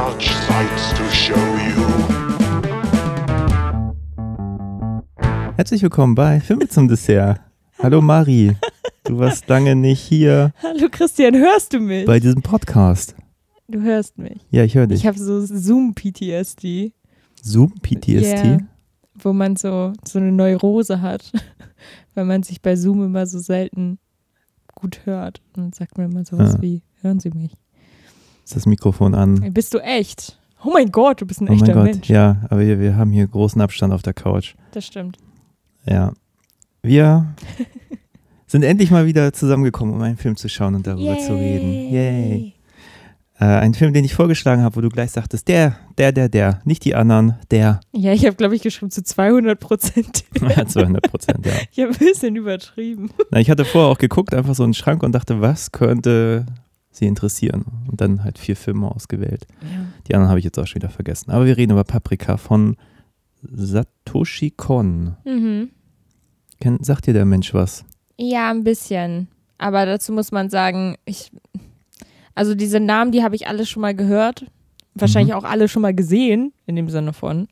such sights to show you. Herzlich willkommen bei Filme zum Dessert. Hallo Mari, du warst lange nicht hier Hallo Christian, hörst du mich? bei diesem Podcast. du hörst mich. Ja, ich höre dich. Ich habe so Zoom-PTSD, Zoom PTSD. Ja. wo man so, so eine Neurose hat, weil man sich bei Zoom immer so selten gut hört. Und dann sagt man immer sowas Ah. wie, hören Sie mich. Ist das Mikrofon an? Bist du echt? Oh mein Gott, du bist ein Oh mein echter Gott, Mensch. ja, aber wir, wir haben hier großen Abstand auf der Couch. Das stimmt. Ja. Wir sind endlich mal wieder zusammengekommen, um einen Film zu schauen und darüber zu reden. Yay. Äh, ein Film, den ich vorgeschlagen habe, wo du gleich sagtest, der, der, der, der, nicht die anderen, der. Ja, ich habe, glaube ich, geschrieben zu 200 Prozent. 200 Prozent, ja. Ich habe ein bisschen übertrieben. Na, ich hatte vorher auch geguckt, einfach so einen Schrank und dachte, was könnte sie interessieren? Und dann halt vier Filme ausgewählt. Ja. Die anderen habe ich jetzt auch schon wieder vergessen. Aber wir reden über Paprika von Satoshi Kon. Mhm. Kennt, sagt dir der Mensch was? Ja, ein bisschen. Aber dazu muss man sagen, ich, also diese Namen, die habe ich alle schon mal gehört. Wahrscheinlich auch alle schon mal gesehen, in dem Sinne von.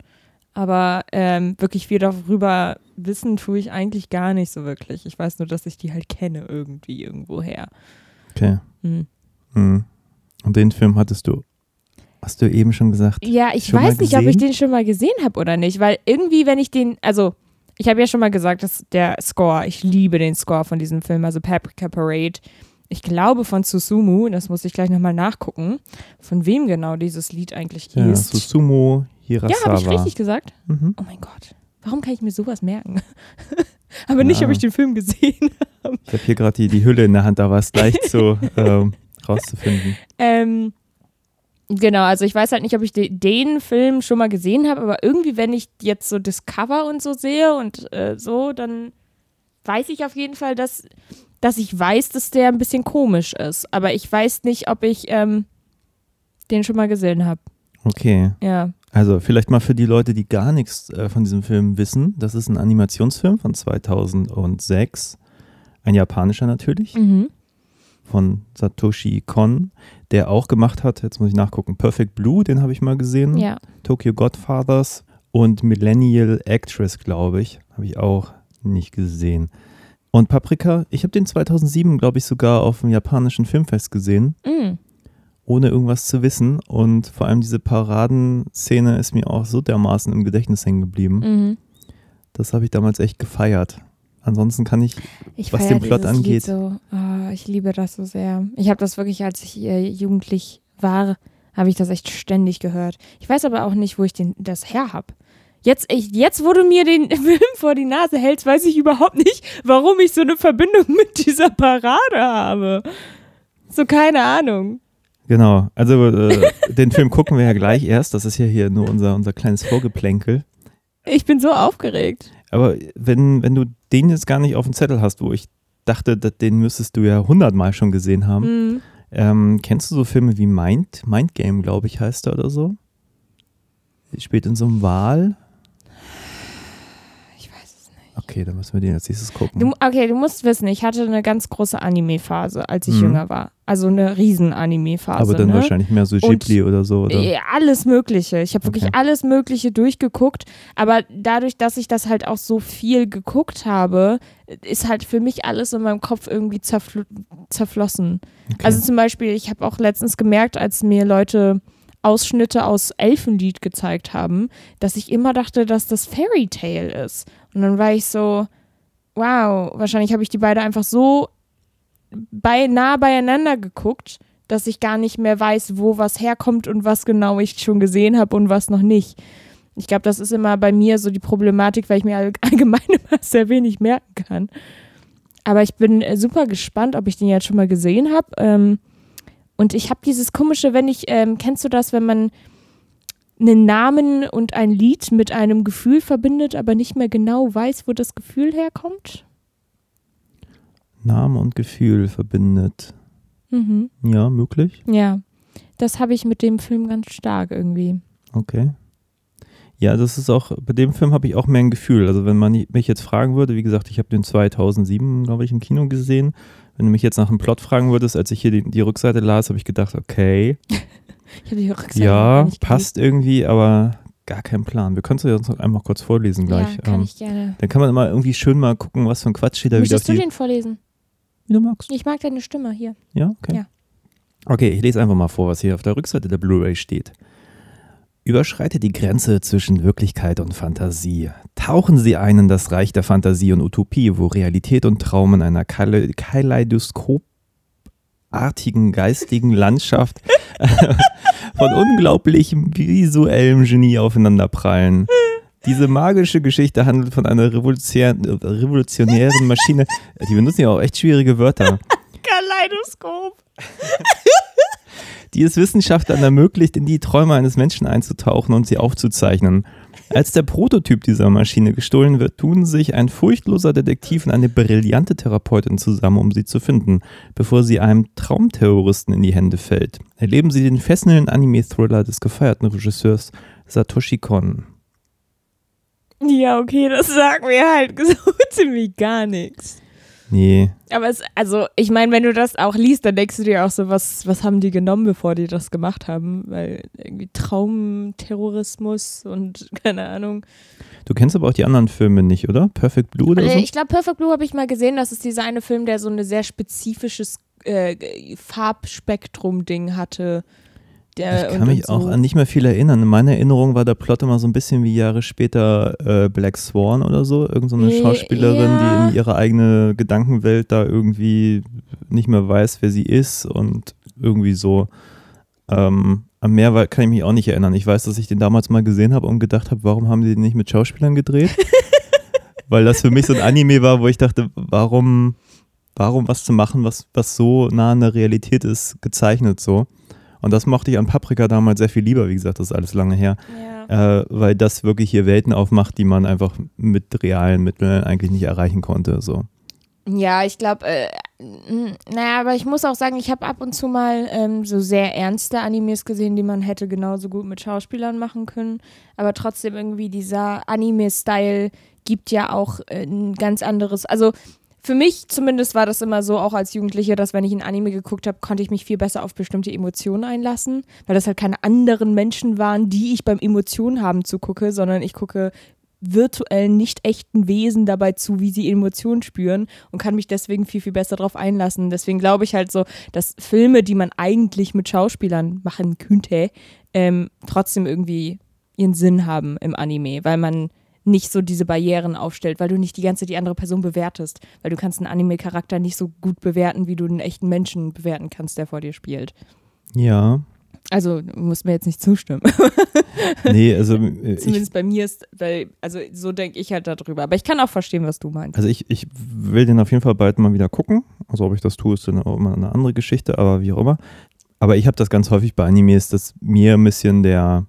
Aber ähm, wirklich viel darüber wissen tue ich eigentlich gar nicht so wirklich. Ich weiß nur, dass ich die halt kenne irgendwie irgendwoher. Okay. Hm. Hm. Und den Film hattest du, hast du eben schon gesagt? Ja, ich weiß nicht, ob ich den schon mal gesehen habe oder nicht, weil irgendwie, wenn ich den, also ich habe ja schon mal gesagt, dass der Score, ich liebe den Score von diesem Film, also Paprika Parade. Ich glaube von Susumu, das muss ich gleich nochmal nachgucken, von wem genau dieses Lied eigentlich Ja, ist. Susumu Ja, Hirasawa. habe ich richtig gesagt? Mhm. Oh mein Gott, warum kann ich mir sowas merken? Aber nicht, Ja. ob ich den Film gesehen habe. Ich habe hier gerade die, die Hülle in der Hand, da war es leicht so ähm, rauszufinden. Ähm, genau, also ich weiß halt nicht, ob ich de den Film schon mal gesehen habe, aber irgendwie, wenn ich jetzt so Discover und so sehe und äh, so, dann weiß ich auf jeden Fall, dass, dass ich weiß, dass der ein bisschen komisch ist. Aber ich weiß nicht, ob ich ähm, den schon mal gesehen habe. Okay. Ja. Also vielleicht mal für die Leute, die gar nichts äh, von diesem Film wissen. Das ist ein Animationsfilm von 2006. Ein japanischer natürlich, Mhm. Von Satoshi Kon, der auch gemacht hat, jetzt muss ich nachgucken, Perfect Blue, den habe ich mal gesehen. Ja. Tokyo Godfathers und Millennial Actress, glaube ich, habe ich auch nicht gesehen. Und Paprika, ich habe den 2007, glaube ich, sogar auf dem japanischen Filmfest gesehen, Mhm. ohne irgendwas zu wissen. Und vor allem diese Paradenszene ist mir auch so dermaßen im Gedächtnis hängen geblieben. Mhm. Das habe ich damals echt gefeiert. Ansonsten kann ich, Ich Was den Plot angeht. So, oh, ich liebe das so sehr. Ich habe das wirklich, als ich äh, jugendlich war, habe ich das echt ständig gehört. Ich weiß aber auch nicht, wo ich den, das her habe. Jetzt, ich, jetzt, wo du mir den Film vor die Nase hältst, weiß ich überhaupt nicht, warum ich so eine Verbindung mit dieser Parade habe. So, keine Ahnung. genau, also äh, den Film gucken wir ja gleich erst. Das ist ja hier nur unser, unser kleines Vorgeplänkel. Ich bin so aufgeregt. Aber wenn, wenn du den jetzt gar nicht auf dem Zettel hast, wo ich dachte, den müsstest du ja hundertmal schon gesehen haben, Mhm. ähm, kennst du so Filme wie Mind? Mind Game, glaube ich, heißt er oder so? Spielt in so einem Wal. Ich weiß es nicht. Okay, dann müssen wir den als nächstes gucken. Du, okay, du musst wissen, ich hatte eine ganz große Anime-Phase, als ich Mhm. jünger war. Also eine riesen Anime-Phase. Aber dann ne? wahrscheinlich mehr so Und- Ghibli oder so. Oder? Alles Mögliche. Ich habe wirklich Okay. alles Mögliche durchgeguckt. Aber dadurch, dass ich das halt auch so viel geguckt habe, ist halt für mich alles in meinem Kopf irgendwie zerfl zerflossen. Okay. Also zum Beispiel, ich habe auch letztens gemerkt, als mir Leute Ausschnitte aus Elfenlied gezeigt haben, dass ich immer dachte, dass das Fairy Tale ist. Und dann war ich so, wow, wahrscheinlich habe ich die beide einfach so bei, nah beieinander geguckt, dass ich gar nicht mehr weiß, wo was herkommt und was genau ich schon gesehen habe und was noch nicht. Ich glaube, das ist immer bei mir so die Problematik, weil ich mir all- allgemein immer sehr wenig merken kann. Aber ich bin äh, super gespannt, ob ich den jetzt schon mal gesehen habe. Ähm, und ich habe dieses komische, wenn ich, ähm, kennst du das, wenn man einen Namen und ein Lied mit einem Gefühl verbindet, aber nicht mehr genau weiß, wo das Gefühl herkommt? Name und Gefühl verbindet. Mhm. Ja, möglich. Ja, das habe ich mit dem Film ganz stark irgendwie. Okay. Ja, das ist auch, bei dem Film habe ich auch mehr ein Gefühl. Also wenn man mich jetzt fragen würde, wie gesagt, ich habe den 2007, glaube ich, im Kino gesehen. Wenn du mich jetzt nach dem Plot fragen würdest, als ich hier die, die Rückseite las, habe ich gedacht, okay, Ich habe die Rückseite ja, passt irgendwie, aber gar kein Plan. Wir können es ja uns noch einmal kurz vorlesen gelesen. gleich. Ja, kann Ähm, ich gerne. dann kann man immer irgendwie schön mal gucken, was für ein Quatsch steht da wieder Möchtest du den vorlesen? Wie du magst. Ich mag deine Stimme hier. Ja, okay. Ja. Okay, ich lese einfach mal vor, was hier auf der Rückseite der Blu-ray steht. Überschreite die Grenze zwischen Wirklichkeit und Fantasie. Tauchen Sie ein in das Reich der Fantasie und Utopie, wo Realität und Traum in einer Kale- kaleidoskopartigen geistigen Landschaft von unglaublichem visuellem Genie aufeinanderprallen. Diese magische Geschichte handelt von einer revolutionär, revolutionären Maschine. Die benutzen ja auch echt schwierige Wörter Kaleidoskop. die es Wissenschaftlern ermöglicht, in die Träume eines Menschen einzutauchen und sie aufzuzeichnen. Als der Prototyp dieser Maschine gestohlen wird, tun sich ein furchtloser Detektiv und eine brillante Therapeutin zusammen, um sie zu finden, bevor sie einem Traumterroristen in die Hände fällt. Erleben Sie den fesselnden Anime-Thriller des gefeierten Regisseurs Satoshi Kon. Ja, okay, das sagt mir halt so ziemlich gar nichts. Nee, Aber es, also, ich meine, wenn du das auch liest, dann denkst du dir auch so, was, was haben die genommen, bevor die das gemacht haben? Weil irgendwie Traumterrorismus und keine Ahnung. du kennst aber auch die anderen Filme nicht, oder? Perfect Blue oder Äh, so? Ich glaube, Perfect Blue habe ich mal gesehen. Das ist dieser eine Film, der so ein sehr spezifisches äh, Farbspektrum-Ding hatte. Der, Ich kann und- mich und auch so. an nicht mehr viel erinnern. In meiner Erinnerung war der Plot immer so ein bisschen wie Jahre später äh, Black Swan oder so. Irgend so eine Schauspielerin, ja. die in ihre eigene Gedankenwelt da irgendwie nicht mehr weiß, wer sie ist und irgendwie so. Ähm, mehr war- kann ich mich auch nicht erinnern. Ich weiß, dass ich den damals mal gesehen habe und gedacht habe, warum haben die den nicht mit Schauspielern gedreht? Weil das für mich so ein Anime war, wo ich dachte, warum, warum was zu machen, was, was so nah an der Realität ist, gezeichnet so. Und das mochte ich an Paprika damals sehr viel lieber, wie gesagt, das ist alles lange her, Ja. äh, weil das wirklich hier Welten aufmacht, die man einfach mit realen Mitteln eigentlich nicht erreichen konnte. So. Ja, ich glaube, äh, naja, aber ich muss auch sagen, ich habe ab und zu mal ähm, so sehr ernste Animes gesehen, die man hätte genauso gut mit Schauspielern machen können. Aber trotzdem irgendwie dieser Anime-Style gibt ja auch äh, ein ganz anderes. Also für mich zumindest war das immer so, auch als Jugendliche, dass wenn ich ein Anime geguckt habe, konnte ich mich viel besser auf bestimmte Emotionen einlassen, weil das halt keine anderen Menschen waren, die ich beim Emotionen haben zugucke, sondern ich gucke virtuellen, nicht echten Wesen dabei zu, wie sie Emotionen spüren und kann mich deswegen viel, viel besser darauf einlassen. Deswegen glaube ich halt so, dass Filme, die man eigentlich mit Schauspielern machen könnte, ähm, trotzdem irgendwie ihren Sinn haben im Anime, weil man nicht so diese Barrieren aufstellt, weil du nicht die ganze die andere Person bewertest, weil du kannst einen Anime-Charakter nicht so gut bewerten, wie du einen echten Menschen bewerten kannst, der vor dir spielt. Ja, Also du musst mir jetzt nicht zustimmen. nee, also äh, ich, Zumindest bei mir ist, weil, also so denke ich halt darüber. Aber ich kann auch verstehen, was du meinst. also ich, ich will den auf jeden Fall bald mal wieder gucken. Also ob ich das tue, ist dann auch immer eine andere Geschichte, aber wie auch immer. Aber ich habe das ganz häufig bei Animes, dass mir ein bisschen der,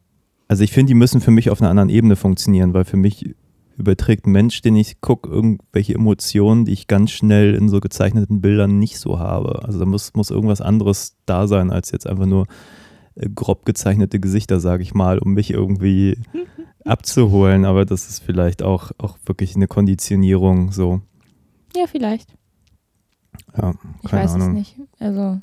also ich finde, die müssen für mich auf einer anderen Ebene funktionieren, weil für mich überträgt ein Mensch, den ich gucke, irgendwelche Emotionen, die ich ganz schnell in so gezeichneten Bildern nicht so habe. Also da muss, muss irgendwas anderes da sein, als jetzt einfach nur äh, grob gezeichnete Gesichter, sage ich mal, um mich irgendwie abzuholen. Aber das ist vielleicht auch, auch wirklich eine Konditionierung so. Ja, vielleicht. Ja, Ich keine weiß Ahnung. es nicht. Also,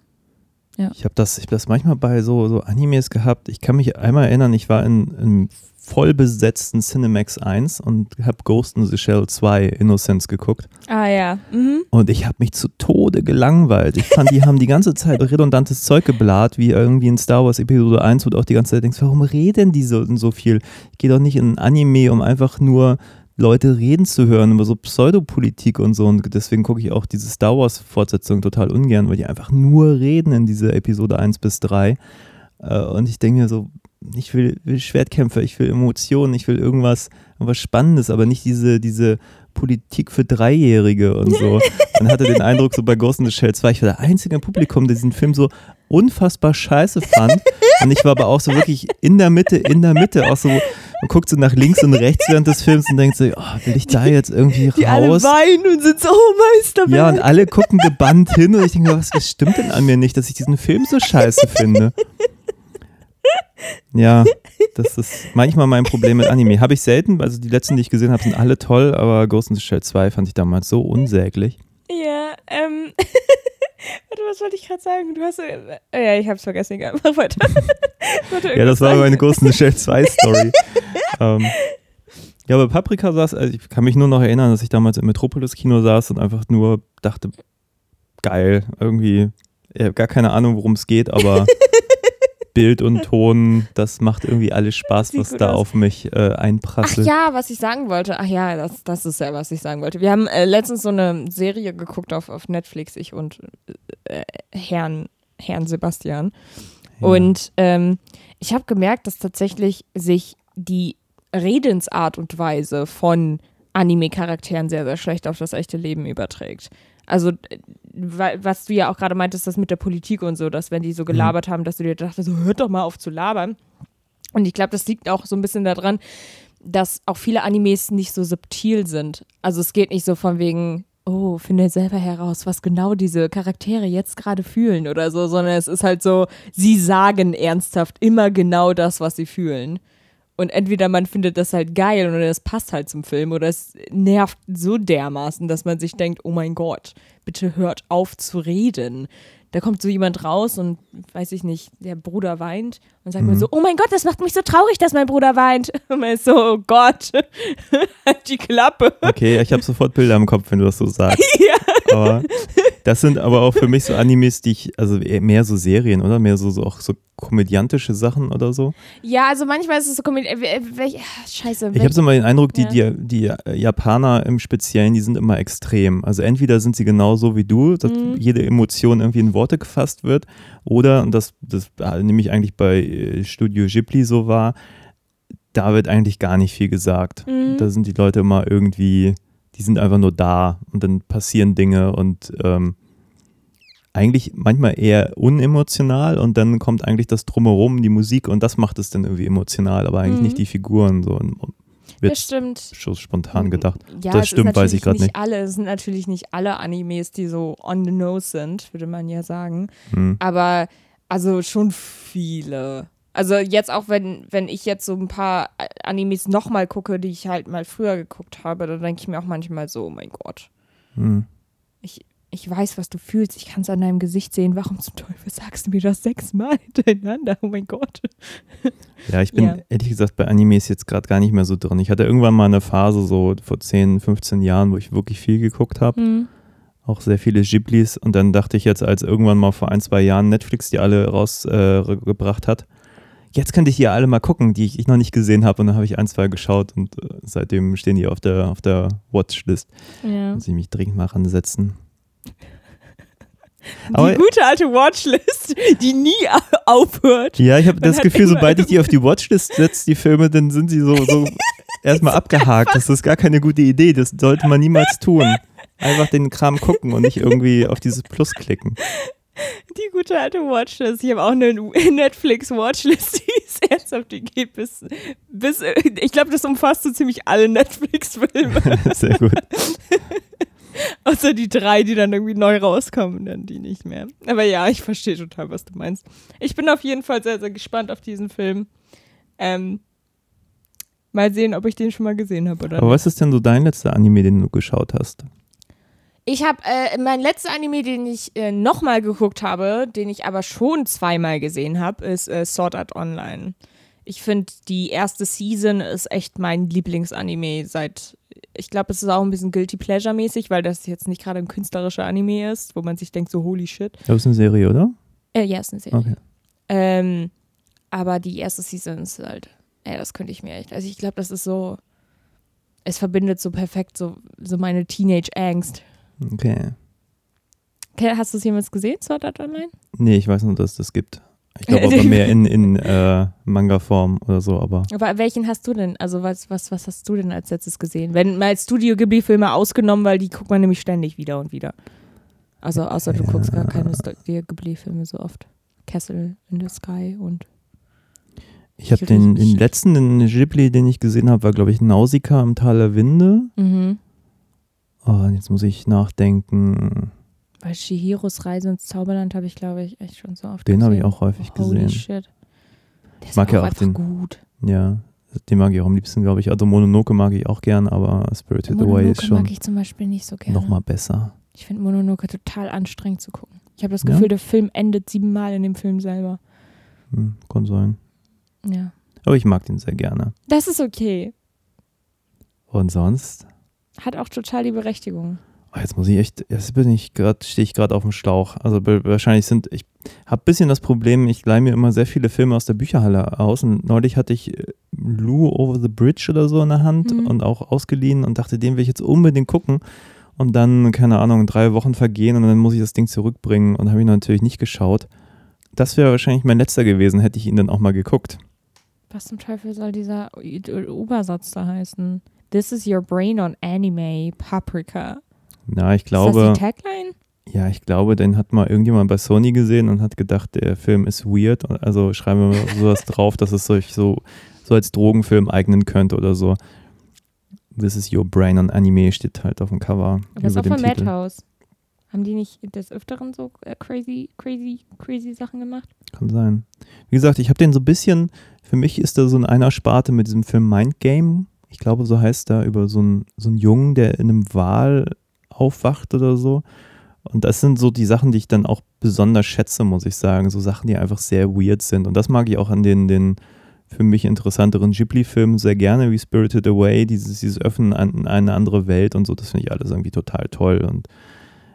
Ich habe das, ich hab das manchmal bei so, so Animes gehabt. Ich kann mich einmal erinnern, ich war in einem voll besetzten Cinemax 1 und habe Ghost in the Shell 2 Innocence geguckt. ah ja. Mhm. Und ich habe mich zu Tode gelangweilt. Ich fand, die haben die ganze Zeit redundantes Zeug geblat, wie irgendwie in Star Wars Episode 1, wo du auch die ganze Zeit denkst, warum reden die so, so viel? Ich gehe doch nicht in ein Anime, um einfach nur Leute reden zu hören über so Pseudopolitik und so. Und deswegen gucke ich auch diese Star Wars-Fortsetzung total ungern, weil die einfach nur reden in dieser Episode 1 bis 3. Äh, Und ich denke mir so, ich will, will Schwertkämpfer, ich will Emotionen, ich will irgendwas, irgendwas Spannendes, aber nicht diese, diese Politik für Dreijährige und so. Man hatte den Eindruck, so bei Ghost in the Shell 2, ich war der einzige im Publikum, der diesen Film so unfassbar scheiße fand. Und ich war aber auch so wirklich in der Mitte, in der Mitte, auch so, man guckt so nach links und rechts während des Films und denkt so, oh, will ich da jetzt irgendwie Die alle raus? weinen und sind so, oh Meisterwerk. Ja, und alle gucken gebannt hin und ich denke, was, was stimmt denn an mir nicht, dass ich diesen Film so scheiße finde? Ja, das ist manchmal mein Problem mit Anime. Habe ich selten, also die letzten, die ich gesehen habe, sind alle toll, aber Ghost in the Shell 2 fand ich damals so unsäglich. Ja, ähm. Warte, was wollte ich gerade sagen? Du hast. Äh, ja, ich hab's vergessen, egal. Mach weiter. ja, das war meine Ghost in the Shell 2 Story. ähm, ja, aber Paprika saß, also ich kann mich nur noch erinnern, dass ich damals im Metropolis-Kino saß und einfach nur dachte, geil, irgendwie, ich habe gar keine Ahnung, worum es geht, aber Bild und Ton, das macht irgendwie alles Spaß, was da aus. auf mich äh, Ach einprasselt. ja, was ich sagen wollte. Ach ja, das, das ist ja, was ich sagen wollte. Wir haben äh, letztens so eine Serie geguckt auf, auf Netflix, ich und äh, Herrn, Herrn Sebastian. Ja. Und ähm, ich habe gemerkt, dass tatsächlich sich die Redensart und Weise von Anime-Charakteren sehr, sehr schlecht auf das echte Leben überträgt. Also, äh, was du ja auch gerade meintest, das mit der Politik und so, dass wenn die so gelabert haben, dass du dir dachtest, so hört doch mal auf zu labern. Und ich glaube, das liegt auch so ein bisschen daran, dass auch viele Animes nicht so subtil sind. Also es geht nicht so von wegen, oh, finde selber heraus, was genau diese Charaktere jetzt gerade fühlen oder so, sondern es ist halt so, sie sagen ernsthaft immer genau das, was sie fühlen. Und entweder man findet das halt geil oder das passt halt zum Film oder es nervt so dermaßen, dass man sich denkt, oh mein Gott, bitte hört auf zu reden. Da kommt so jemand raus und, weiß ich nicht, der Bruder weint und sagt mir so, oh mein Gott, das macht mich so traurig, dass mein Bruder weint. Und man ist so, oh Gott, halt die Klappe. Okay, ich habe sofort Bilder im Kopf, wenn du das so sagst. ja. Aber das sind aber auch für mich so Animes, die ich, also mehr so Serien, oder? Mehr so, so auch so komödiantische Sachen oder so. ja, also manchmal ist es so, Komödie- äh, welch, ah, scheiße. Ich habe so mal den Eindruck, die, Ja. die, die Japaner im Speziellen, die sind immer extrem. Also entweder sind sie genauso wie du, dass Mhm. jede Emotion irgendwie in Worte gefasst wird, oder, und das, das äh, nehme ich eigentlich bei äh, Studio Ghibli so wahr, da wird eigentlich gar nicht viel gesagt. Mhm. Da sind die Leute immer irgendwie, die sind einfach nur da und dann passieren Dinge und ähm, eigentlich manchmal eher unemotional und dann kommt eigentlich das Drumherum, die Musik und das macht es dann irgendwie emotional, aber eigentlich Mhm. nicht die Figuren so. Wird das stimmt. so spontan gedacht. Ja, das stimmt, weiß ich gerade nicht. Alle, es sind natürlich nicht alle Animes, die so on the nose sind, würde man ja sagen. Hm. Aber also schon viele. Also jetzt auch, wenn, wenn ich jetzt so ein paar Animes nochmal gucke, die ich halt mal früher geguckt habe, dann denke ich mir auch manchmal so, oh mein Gott, Hm. ich, ich weiß, was du fühlst, ich kann es an deinem Gesicht sehen, warum zum Teufel sagst du mir das sechsmal hintereinander? Oh mein Gott. Ja, ich bin Ja. ehrlich gesagt bei Animes jetzt gerade gar nicht mehr so drin. Ich hatte irgendwann mal eine Phase so vor 10, 15 Jahren, wo ich wirklich viel geguckt habe. Hm. Auch sehr viele Ghiblis. Und dann dachte ich jetzt, als irgendwann mal vor ein, zwei Jahren Netflix die alle rausgebracht hat, jetzt könnte ich die alle mal gucken, die ich, noch nicht gesehen habe. Und dann habe ich ein, zwei geschaut und äh, seitdem stehen die auf der, auf der Watchlist. Ja. Muss ich mich dringend mal ransetzen. Die Aber- gute alte Watchlist, die nie aufhört. Ja, ich habe das Gefühl, sobald ich die auf die Watchlist setze, die Filme, dann sind sie so, so erstmal abgehakt. Das ist gar keine gute Idee. Das sollte man niemals tun. Einfach den Kram gucken und nicht irgendwie auf dieses Plus klicken. Die gute alte Watchlist. Ich habe auch eine Netflix-Watchlist, die ist ernsthaft, die geht bis, bis ich glaube, das umfasst so ziemlich alle Netflix-Filme. Sehr gut. Außer die drei, die dann irgendwie neu rauskommen, dann die nicht mehr. Aber ja, ich verstehe total, was du meinst. Ich bin auf jeden Fall sehr, sehr gespannt auf diesen Film. Ähm, mal sehen, ob ich den schon mal gesehen habe oder Aber nicht. was ist denn so dein letzter Anime, den du geschaut hast? Ich habe äh, mein letzter Anime, den ich äh, nochmal geguckt habe, den ich aber schon zweimal gesehen habe, ist äh, Sword Art Online. Ich finde, die erste Season ist echt mein Lieblingsanime seit, ich glaube, es ist auch ein bisschen Guilty Pleasure-mäßig, weil das jetzt nicht gerade ein künstlerischer Anime ist, wo man sich denkt, so holy shit. Das ist eine Serie, oder? Äh, ja, ist eine Serie. Okay. Ähm, aber die erste Season ist halt, ey, das könnte ich mir echt, also ich glaube, das ist so, es verbindet so perfekt so, so meine Teenage-Angst. Okay. Okay, Hast du es jemals gesehen, Sword Art Online? Nee, ich weiß nur, dass es das gibt. Ich glaube aber mehr in, in äh, Manga-Form oder so, aber Aber welchen hast du denn? Also was, was, was hast du denn als letztes gesehen? Wenn mal Studio Ghibli-Filme ausgenommen, weil die guckt man nämlich ständig wieder und wieder. Also außer du Ja. guckst gar keine Studio Ghibli-Filme so oft. Castle in the Sky und ich habe den, den letzten den Ghibli, den ich gesehen habe, war glaube ich Nausicaa im Tal der Winde. mhm. Oh, und jetzt muss ich nachdenken. Weil Shihiros Reise ins Zauberland habe ich, glaube ich, echt schon so oft Den gesehen. habe ich auch häufig Holy gesehen. shit. Der ist mag ja auch den- gut. Ja, den mag ich auch am liebsten, glaube ich. Also Mononoke mag ich auch gern, aber Spirited Away Mononoke ist schon mag ich zum Beispiel nicht so gerne. nochmal besser. Ich finde Mononoke total anstrengend zu gucken. Ich habe das Ja? Gefühl, der Film endet siebenmal in dem Film selber. Hm, kann sein. Ja. Aber ich mag den sehr gerne. Das ist okay. Und sonst? Hat auch total die Berechtigung. Oh, jetzt muss ich echt, jetzt bin ich gerade, stehe ich gerade auf dem Schlauch. Also wahrscheinlich sind, ich habe ein bisschen das Problem, ich leihe mir immer sehr viele Filme aus der Bücherhalle aus und neulich hatte ich äh, Lou Over the Bridge oder so in der Hand Mhm. und auch ausgeliehen und dachte, den will ich jetzt unbedingt gucken. Und dann, keine Ahnung, drei Wochen vergehen und dann muss ich das Ding zurückbringen und habe ihn natürlich nicht geschaut. Das wäre wahrscheinlich mein letzter gewesen, hätte ich ihn dann auch mal geguckt. Was zum Teufel soll dieser Obersatz da heißen? This is your brain on anime, Paprika. Ja, ich ist glaube. das die Tagline? Ja, ich glaube, den hat mal irgendjemand bei Sony gesehen und hat gedacht, der Film ist weird. Also schreiben wir mal sowas drauf, dass es sich so, so als Drogenfilm eignen könnte oder so. This is your brain on Anime steht halt auf dem Cover. Aber das ist auch von Titel. Madhouse. Haben die nicht des Öfteren so äh, crazy, crazy, crazy Sachen gemacht? Kann sein. Wie gesagt, ich habe den so ein bisschen, für mich ist da so in einer Sparte mit diesem Film Mind Game. Ich glaube, so heißt er, über so einen, so einen Jungen, der in einem Wal aufwacht oder so. Und das sind so die Sachen, die ich dann auch besonders schätze, muss ich sagen. So Sachen, die einfach sehr weird sind. Und das mag ich auch an den, den für mich interessanteren Ghibli-Filmen sehr gerne, wie Spirited Away, dieses, dieses Öffnen an eine andere Welt und so. Das finde ich alles irgendwie total toll. Und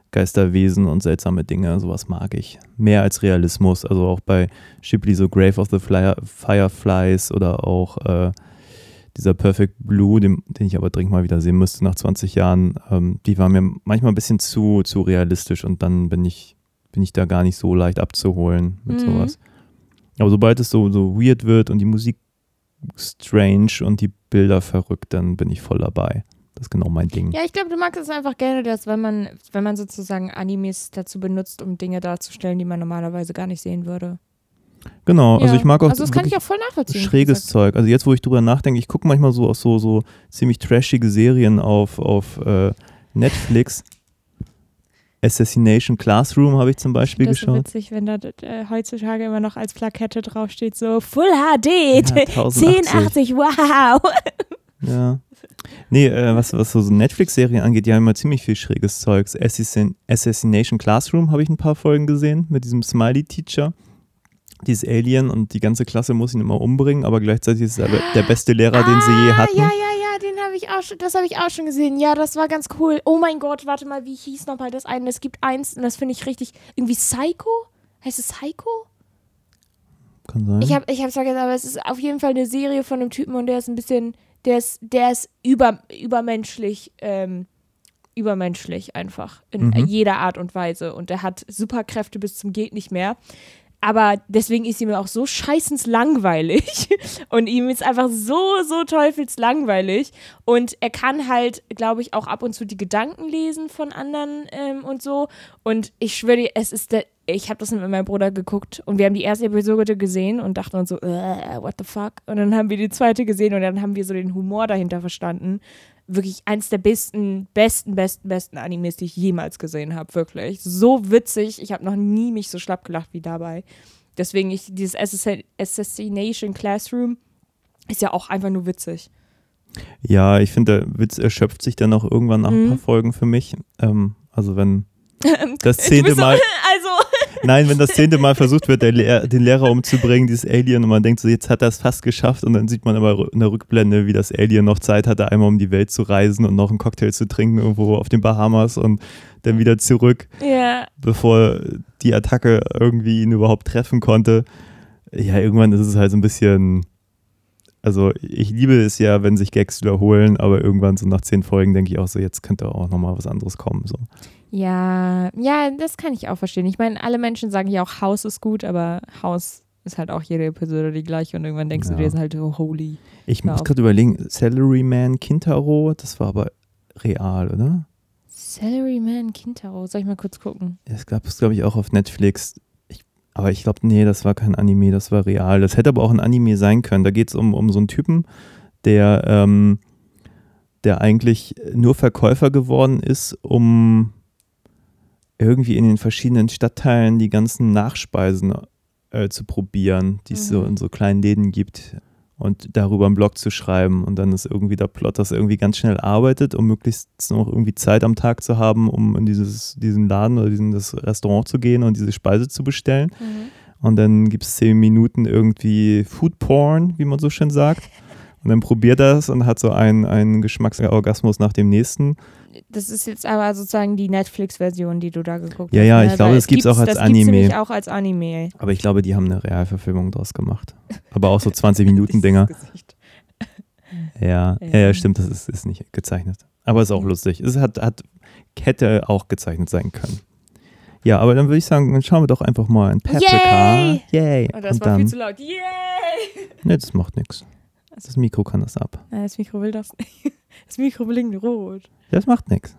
Geisterwesen und seltsame Dinge, sowas mag ich. Mehr als Realismus. Also auch bei Ghibli so Grave of the Flyer, Fireflies oder auch äh, dieser Perfect Blue, den, den ich aber dringend mal wieder sehen müsste nach 20 Jahren, ähm, die waren mir manchmal ein bisschen zu, zu realistisch und dann bin ich, bin ich da gar nicht so leicht abzuholen mit Mhm. sowas. Aber sobald es so, so weird wird und die Musik strange und die Bilder verrückt, dann bin ich voll dabei. Das ist genau mein Ding. Ja, ich glaube, du magst es einfach gerne, dass wenn man, wenn man sozusagen Animes dazu benutzt, um Dinge darzustellen, die man normalerweise gar nicht sehen würde. Genau, also Ja. ich mag auch Also das kann ich auch voll nachvollziehen. schräges. Zeug. Also jetzt, wo ich drüber nachdenke, ich gucke manchmal so auf so, so ziemlich trashige Serien auf, auf äh, Netflix. Assassination Classroom habe ich zum Beispiel Das ist so geschaut. witzig, wenn da äh, heutzutage immer noch als Plakette draufsteht, so Full HD, Ja, 1080. 1080, wow. Ja. Nee, äh, was, was so, so Netflix-Serien angeht, die haben immer ziemlich viel schräges Zeugs. Assassin Assassination Classroom habe ich ein paar Folgen gesehen mit diesem Smiley-Teacher. Dieses Alien und die ganze Klasse muss ihn immer umbringen, aber gleichzeitig ist er der- beste Lehrer, den sie je Ah, hatten. Ja, ja, ja, den habe ich auch schon, das habe ich auch schon gesehen. Ja, das war ganz cool. Oh mein Gott, warte mal, wie hieß nochmal das eine? Es gibt eins, und das finde ich richtig, irgendwie Psycho? Heißt es Psycho? Kann sein. Ich habe ich hab's vergessen, aber es ist auf jeden Fall eine Serie von einem Typen und der ist ein bisschen, der ist, der ist über, übermenschlich, ähm, übermenschlich einfach in Mhm. jeder Art und Weise und der hat Superkräfte bis zum geht nicht mehr. Aber deswegen ist ihm auch so scheißens langweilig und ihm ist einfach so, so teufelslangweilig und er kann halt, glaube ich, auch ab und zu die Gedanken lesen von anderen ähm, und so und ich schwöre dir, es ist der, ich habe das mit meinem Bruder geguckt und wir haben die erste Episode gesehen und dachten uns so, what the fuck? Und dann haben wir die zweite gesehen und dann haben wir so den Humor dahinter verstanden. Wirklich eins der besten, besten, besten, besten Animes, die ich jemals gesehen habe, wirklich. So witzig. Ich habe noch nie mich so schlapp gelacht wie dabei. Deswegen, ich, dieses Assassin- Assassination Classroom ist ja auch einfach nur witzig. Ja, ich finde, der Witz erschöpft sich dann auch irgendwann nach ein Mhm. paar Folgen für mich. Ähm, also wenn das zehnte Mal, Also, nein, wenn das zehnte Mal versucht wird, Lehr den Lehrer umzubringen, dieses Alien, und man denkt so, jetzt hat er es fast geschafft, und dann sieht man aber in der Rückblende, wie das Alien noch Zeit hatte, einmal um die Welt zu reisen und noch einen Cocktail zu trinken irgendwo auf den Bahamas und dann wieder zurück, ja, bevor die Attacke irgendwie ihn überhaupt treffen konnte. Ja, irgendwann ist es halt so ein bisschen. Also, ich liebe es ja, wenn sich Gags wiederholen, aber irgendwann so nach zehn Folgen denke ich auch so, jetzt könnte auch nochmal was anderes kommen. So. Ja, ja, das kann ich auch verstehen. Ich meine, alle Menschen sagen ja auch, Haus ist gut, aber Haus ist halt auch jede Episode die gleiche und irgendwann denkst Ja. du dir ist halt oh, holy. Ich muss gerade überlegen, Salaryman Kintaro, das war aber real, oder? Salaryman Kintaro, soll ich mal kurz gucken? Es gab es, glaube ich, auch auf Netflix. Ich, aber ich glaube, nee, das war kein Anime, das war real. Das hätte aber auch ein Anime sein können. Da geht es um, um so einen Typen, der, ähm, der eigentlich nur Verkäufer geworden ist, um irgendwie in den verschiedenen Stadtteilen die ganzen Nachspeisen äh, zu probieren, die es so Mhm. in so kleinen Läden gibt und darüber einen Blog zu schreiben und dann ist irgendwie der Plot, dass er irgendwie ganz schnell arbeitet, um möglichst noch irgendwie Zeit am Tag zu haben, um in dieses, diesen Laden oder diesen, das Restaurant zu gehen und diese Speise zu bestellen. Und dann gibt es zehn Minuten irgendwie Food Porn, wie man so schön sagt. Und dann probiert er es und hat so einen, einen Geschmacksorgasmus nach dem nächsten. Das ist jetzt aber sozusagen die Netflix-Version, die du da geguckt Ja, hast. ja, ne? ich glaube, Weil das gibt's auch als das Anime. Gibt's auch als Anime. Aber ich glaube, die haben eine Realverfilmung draus gemacht. Aber auch so 20 Minuten Dinger. Dieses Gesicht. Ja, ja, Ja. ja, stimmt, das ist, ist nicht gezeichnet. Aber ist auch Ja. lustig. Es hat, hat, hätte auch gezeichnet sein können. Ja, aber dann würde ich sagen, dann schauen wir doch einfach mal in Paprika. Yay! Yay! Oh, das Und war dann, viel zu laut. Yay! ne, das macht nichts. Das Mikro kann das ab. Nein, das Mikro will das nicht. Das Mikro blinkt rot. Das macht nichts.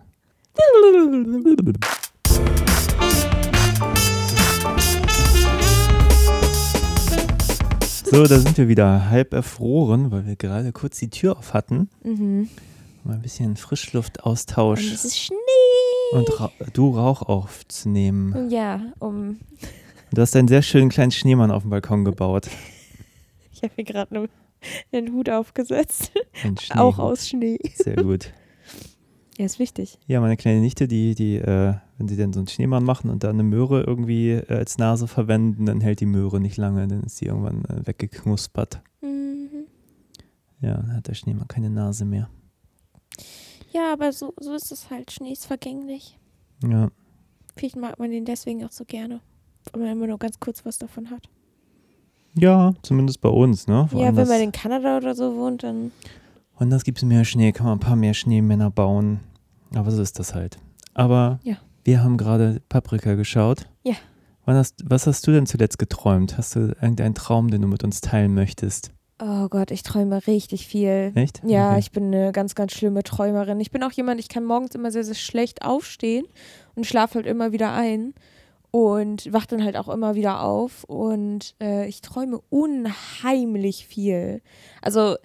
So, da sind wir wieder halb erfroren, weil wir gerade kurz die Tür auf hatten. Mhm. Mal ein bisschen Und Frischluftaustausch es ist Schnee. und Ra du Rauch aufzunehmen. Ja, um. Du hast einen sehr schönen kleinen Schneemann auf dem Balkon gebaut. Ich habe hier gerade nur einen Hut aufgesetzt. Ein Auch aus Schnee. Sehr gut. Ja, ist wichtig. Ja, meine kleine Nichte, die, die, äh, wenn sie dann so einen Schneemann machen und da eine Möhre irgendwie äh, als Nase verwenden, dann hält die Möhre nicht lange, dann ist sie irgendwann äh, weggeknuspert. Mhm. Ja, dann hat der Schneemann keine Nase mehr. Ja, aber so, so ist es halt. Schnee ist vergänglich. Ja, Vielleicht mag man den deswegen auch so gerne. Weil man immer nur ganz kurz was davon hat. Ja zumindest bei uns, ne? Ja, wenn man in Kanada oder so wohnt, dann. woanders gibt es mehr Schnee, kann man ein paar mehr Schneemänner bauen. Aber so ist das halt. Aber Ja. wir haben gerade Paprika geschaut. Ja. Hast, was hast du denn zuletzt geträumt? Hast du irgendeinen Traum, den du mit uns teilen möchtest? Oh Gott, ich träume richtig viel. Echt? Ja, Okay. ich bin eine ganz, ganz schlimme Träumerin. Ich bin auch jemand, ich kann morgens immer sehr, sehr schlecht aufstehen und schlafe halt immer wieder ein und wach dann halt auch immer wieder auf und äh, ich träume unheimlich viel. Also,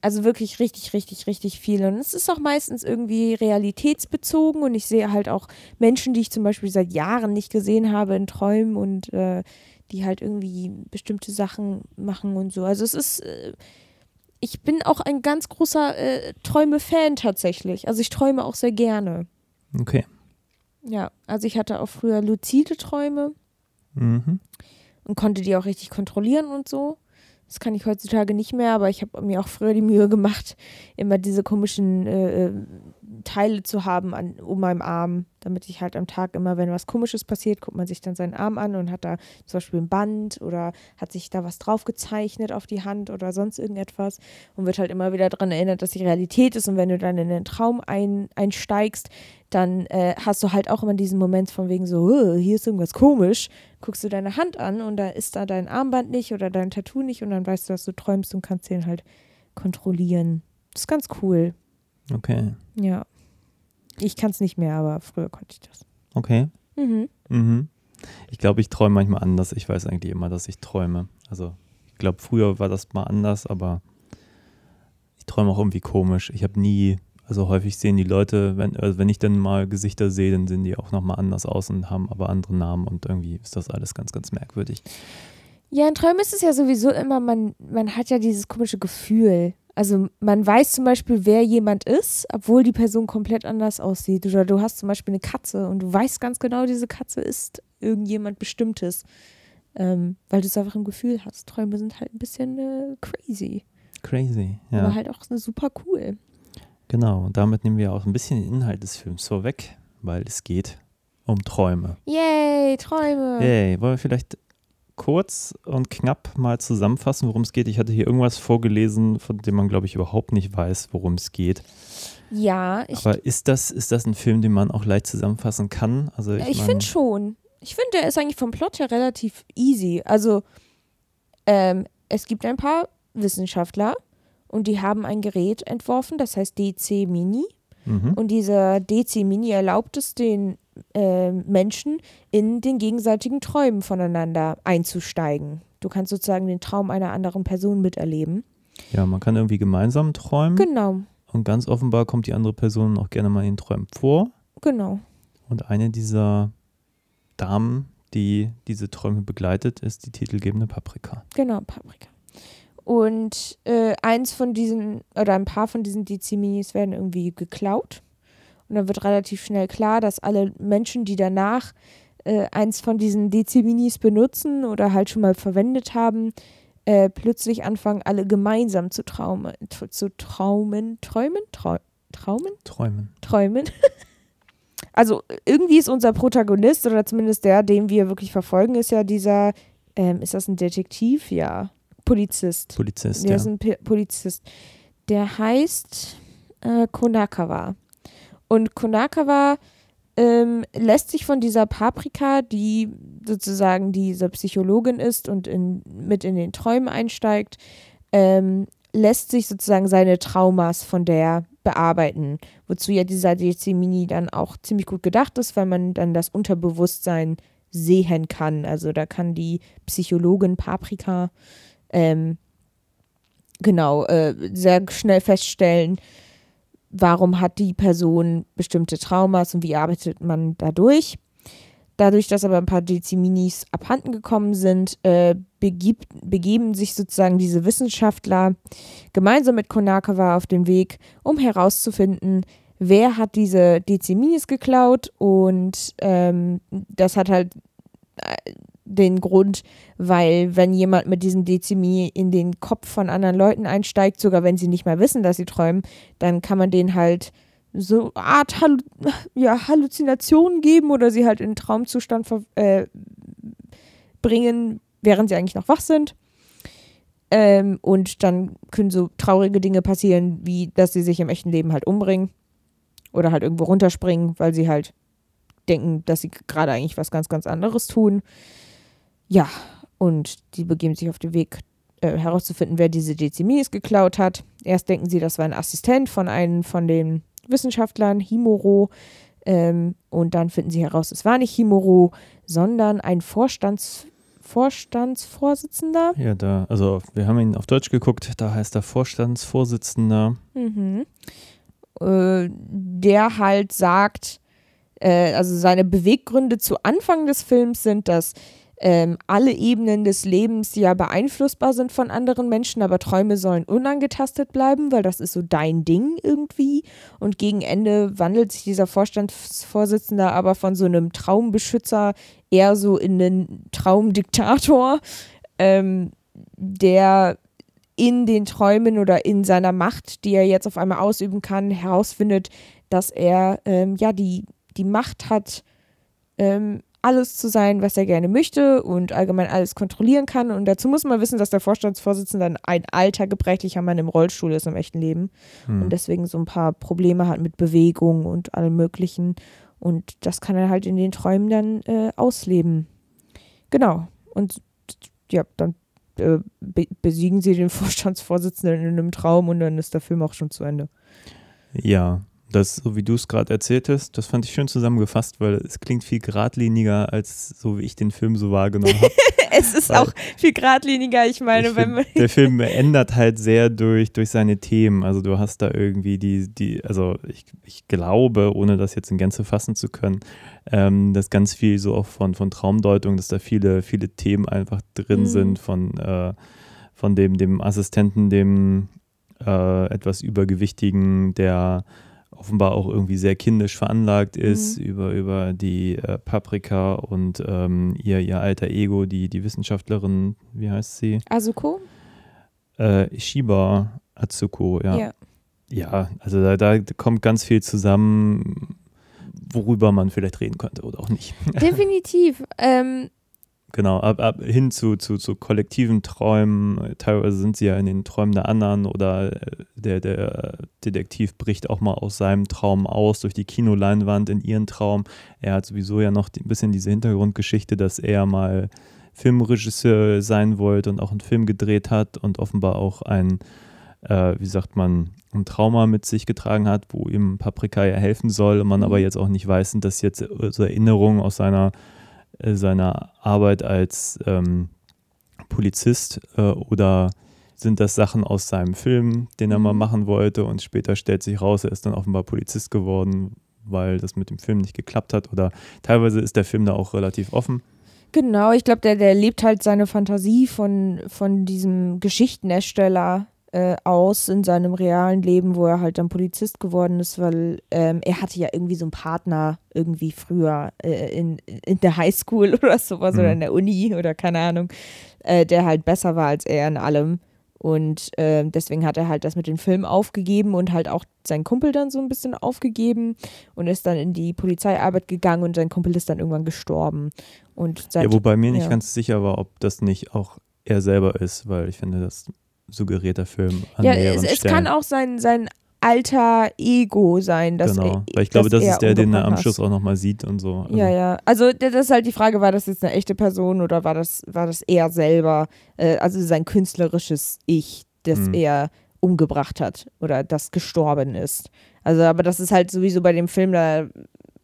also wirklich richtig, richtig, richtig viel. Und es ist auch meistens irgendwie realitätsbezogen und ich sehe halt auch Menschen, die ich zum Beispiel seit Jahren nicht gesehen habe in Träumen und äh, die halt irgendwie bestimmte Sachen machen und so. Also es ist, äh, ich bin auch ein ganz großer äh, Träume-Fan tatsächlich. Also ich träume auch sehr gerne. Okay. Ja, also ich hatte auch früher luzide Träume Mhm. und konnte die auch richtig kontrollieren und so. Das kann ich heutzutage nicht mehr, aber ich habe mir auch früher die Mühe gemacht, immer diese komischen äh, äh, Teile zu haben an, um meinem Arm, damit ich halt am Tag immer, wenn was Komisches passiert, guckt man sich dann seinen Arm an und hat da zum Beispiel ein Band oder hat sich da was drauf gezeichnet auf die Hand oder sonst irgendetwas und wird halt immer wieder daran erinnert, dass die Realität ist und wenn du dann in den Traum ein, einsteigst, dann äh, hast du halt auch immer diesen Moment von wegen so, "Oh, hier ist irgendwas komisch, guckst du deine Hand an und da ist da dein Armband nicht oder dein Tattoo nicht und dann weißt du, dass du träumst und kannst den halt kontrollieren. Das ist ganz cool. Okay. Ja. Ich kann es nicht mehr, aber früher konnte ich das. Okay. Mhm. Mhm. Ich glaube, ich träume manchmal anders. Ich weiß eigentlich immer, dass ich träume. Also, ich glaube, früher war das mal anders, aber ich träume auch irgendwie komisch. Ich habe nie, also häufig sehen die Leute, wenn, also wenn ich dann mal Gesichter sehe, dann sehen die auch nochmal anders aus und haben aber andere Namen und irgendwie ist das alles ganz, ganz merkwürdig. Ja, in Träumen ist es ja sowieso immer, man, man hat ja dieses komische Gefühl. Also man weiß zum Beispiel, wer jemand ist, obwohl die Person komplett anders aussieht. Oder du hast zum Beispiel eine Katze und du weißt ganz genau, diese Katze ist irgendjemand Bestimmtes. Ähm, weil du es einfach im Gefühl hast. Träume sind halt ein bisschen äh, crazy. Crazy, ja. Aber halt auch super cool. Genau, und damit nehmen wir auch ein bisschen den Inhalt des Films vorweg, weil es geht um Träume. Yay, Träume. Hey, wollen wir vielleicht kurz und knapp mal zusammenfassen, worum es geht? Ich hatte hier irgendwas vorgelesen, von dem man, glaube ich, überhaupt nicht weiß, worum es geht. Ja, ich, Aber ist das, ist das ein Film, den man auch leicht zusammenfassen kann? Also ich, ich finde schon. Ich finde, der ist eigentlich vom Plot her relativ easy. Also, ähm, es gibt ein paar Wissenschaftler und die haben ein Gerät entworfen, das heißt DC Mini. Mhm. Und dieser DC Mini erlaubt es den äh, Menschen, in den gegenseitigen Träumen voneinander einzusteigen. Du kannst sozusagen den Traum einer anderen Person miterleben. Ja, man kann irgendwie gemeinsam träumen Genau, und ganz offenbar kommt die andere Person auch gerne mal in den Träumen vor. genau. Und eine dieser Damen, die diese Träume begleitet, ist die titelgebende Paprika. Genau, Paprika. Und äh, eins von diesen, oder ein paar von diesen Deziminis werden irgendwie geklaut. Und dann wird relativ schnell klar, dass alle Menschen, die danach äh, eins von diesen Deziminis benutzen oder halt schon mal verwendet haben, äh, plötzlich anfangen, alle gemeinsam zu traumen, zu traumen, träumen, trau traumen, Träumen. träumen. also irgendwie ist unser Protagonist oder zumindest der, den wir wirklich verfolgen, ist ja dieser, ähm, ist das ein Detektiv? Ja, Polizist. Polizist, Der ja. ist ein P Polizist. Der heißt äh, Konakawa. Und Konakawa ähm, lässt sich von dieser Paprika, die sozusagen diese Psychologin ist und in, mit in den Träumen einsteigt, ähm, lässt sich sozusagen seine Traumas von der bearbeiten. Wozu ja dieser Dezimini dann auch ziemlich gut gedacht ist, weil man dann das Unterbewusstsein sehen kann. Also da kann die Psychologin Paprika ähm, genau äh, sehr schnell feststellen, warum hat die Person bestimmte Traumas und wie arbeitet man dadurch. Dadurch, dass aber ein paar Deziminis abhanden gekommen sind, äh, begibt, begeben sich sozusagen diese Wissenschaftler gemeinsam mit Konakawa auf den Weg, um herauszufinden, wer hat diese Deziminis geklaut und ähm, das hat halt äh, den Grund, weil wenn jemand mit diesem Dezimi in den Kopf von anderen Leuten einsteigt, sogar wenn sie nicht mal wissen, dass sie träumen, dann kann man denen halt so eine Art Hallu ja, Halluzinationen geben oder sie halt in einen Traumzustand äh, bringen, während sie eigentlich noch wach sind. Ähm, und dann können so traurige Dinge passieren, wie dass sie sich im echten Leben halt umbringen oder halt irgendwo runterspringen, weil sie halt denken, dass sie gerade eigentlich was ganz, ganz anderes tun. Ja, und die begeben sich auf den Weg äh, herauszufinden, wer diese Deziminis geklaut hat. Erst denken sie, das war ein Assistent von einem von den Wissenschaftlern, Himuro. Ähm, und dann finden sie heraus, es war nicht Himuro, sondern ein Vorstands Vorstandsvorsitzender. Ja, da, also wir haben ihn auf Deutsch geguckt, da heißt er Vorstandsvorsitzender. Mhm. Äh, der halt sagt, äh, also seine Beweggründe zu Anfang des Films sind, dass ähm, alle Ebenen des Lebens ja beeinflussbar sind von anderen Menschen, aber Träume sollen unangetastet bleiben, weil das ist so dein Ding irgendwie. Und gegen Ende wandelt sich dieser Vorstandsvorsitzende aber von so einem Traumbeschützer eher so in einen Traumdiktator, ähm, der in den Träumen oder in seiner Macht, die er jetzt auf einmal ausüben kann, herausfindet, dass er ähm, ja die, die Macht hat, ähm, alles zu sein, was er gerne möchte und allgemein alles kontrollieren kann. Und dazu muss man wissen, dass der Vorstandsvorsitzende ein alter, gebrechlicher Mann im Rollstuhl ist im echten Leben Hm. und deswegen so ein paar Probleme hat mit Bewegung und allem Möglichen. Und das kann er halt in den Träumen dann äh, ausleben. Genau. Und ja, dann äh, be besiegen sie den Vorstandsvorsitzenden in einem Traum und dann ist der Film auch schon zu Ende. Ja, das, so wie du es gerade erzähltest, das fand ich schön zusammengefasst, weil es klingt viel geradliniger, als so wie ich den Film so wahrgenommen habe. es ist Weil- auch viel geradliniger, ich meine, Ich wenn find, man. der Film ändert halt sehr durch, durch seine Themen. Also du hast da irgendwie die, die also ich, ich glaube, ohne das jetzt in Gänze fassen zu können, ähm, dass ganz viel so auch von, von Traumdeutung, dass da viele, viele Themen einfach drin Mhm. sind von, äh, von dem, dem Assistenten, dem äh, etwas Übergewichtigen, der offenbar auch irgendwie sehr kindisch veranlagt ist, Mhm. über, über die äh, Paprika und ähm, ihr, ihr alter Ego, die, die Wissenschaftlerin, wie heißt sie? Asuko? Äh, Shiba Atsuko, ja. Ja. Ja, also da, da kommt ganz viel zusammen, worüber man vielleicht reden könnte oder auch nicht. Definitiv. ähm, Genau, ab, ab hin zu, zu, zu kollektiven Träumen. Teilweise sind sie ja in den Träumen der anderen oder äh, der, der Detektiv bricht auch mal aus seinem Traum aus durch die Kinoleinwand in ihren Traum. Er hat sowieso ja noch ein bisschen diese Hintergrundgeschichte, dass er mal Filmregisseur sein wollte und auch einen Film gedreht hat und offenbar auch ein, äh, wie sagt man, ein Trauma mit sich getragen hat, wo ihm Paprika ja helfen soll und man Mhm. aber jetzt auch nicht weiß, sind das jetzt äh, so Erinnerungen aus seiner seiner Arbeit als ähm, Polizist äh, oder sind das Sachen aus seinem Film, den er mal Mhm. machen wollte und später stellt sich raus, er ist dann offenbar Polizist geworden, weil das mit dem Film nicht geklappt hat oder teilweise ist der Film da auch relativ offen. Genau, ich glaube, der, der lebt halt seine Fantasie von, von diesem Geschichtenersteller äh, aus in seinem realen Leben, wo er halt dann Polizist geworden ist, weil ähm, er hatte ja irgendwie so einen Partner irgendwie früher äh, in, in der Highschool oder sowas Mhm. oder in der Uni oder keine Ahnung, äh, der halt besser war als er in allem. Und ähm, deswegen hat er halt das mit den Filmen aufgegeben und halt auch seinen Kumpel dann so ein bisschen aufgegeben und ist dann in die Polizeiarbeit gegangen und sein Kumpel ist dann irgendwann gestorben. Und seit, Ja, wobei mir nicht ja. ganz sicher war, ob das nicht auch er selber ist, weil ich finde, das suggeriert der Film an ja, es, es kann auch sein, sein alter Ego sein, dass genau, er, weil ich glaube, das ist der, den er am. Schluss auch nochmal sieht und so. Also, Ja, ja. Also das ist halt die Frage, war das jetzt eine echte Person oder war das, war das er selber, äh, also sein künstlerisches Ich, das Mhm. er umgebracht hat oder das gestorben ist. Also, aber das ist halt sowieso bei dem Film, da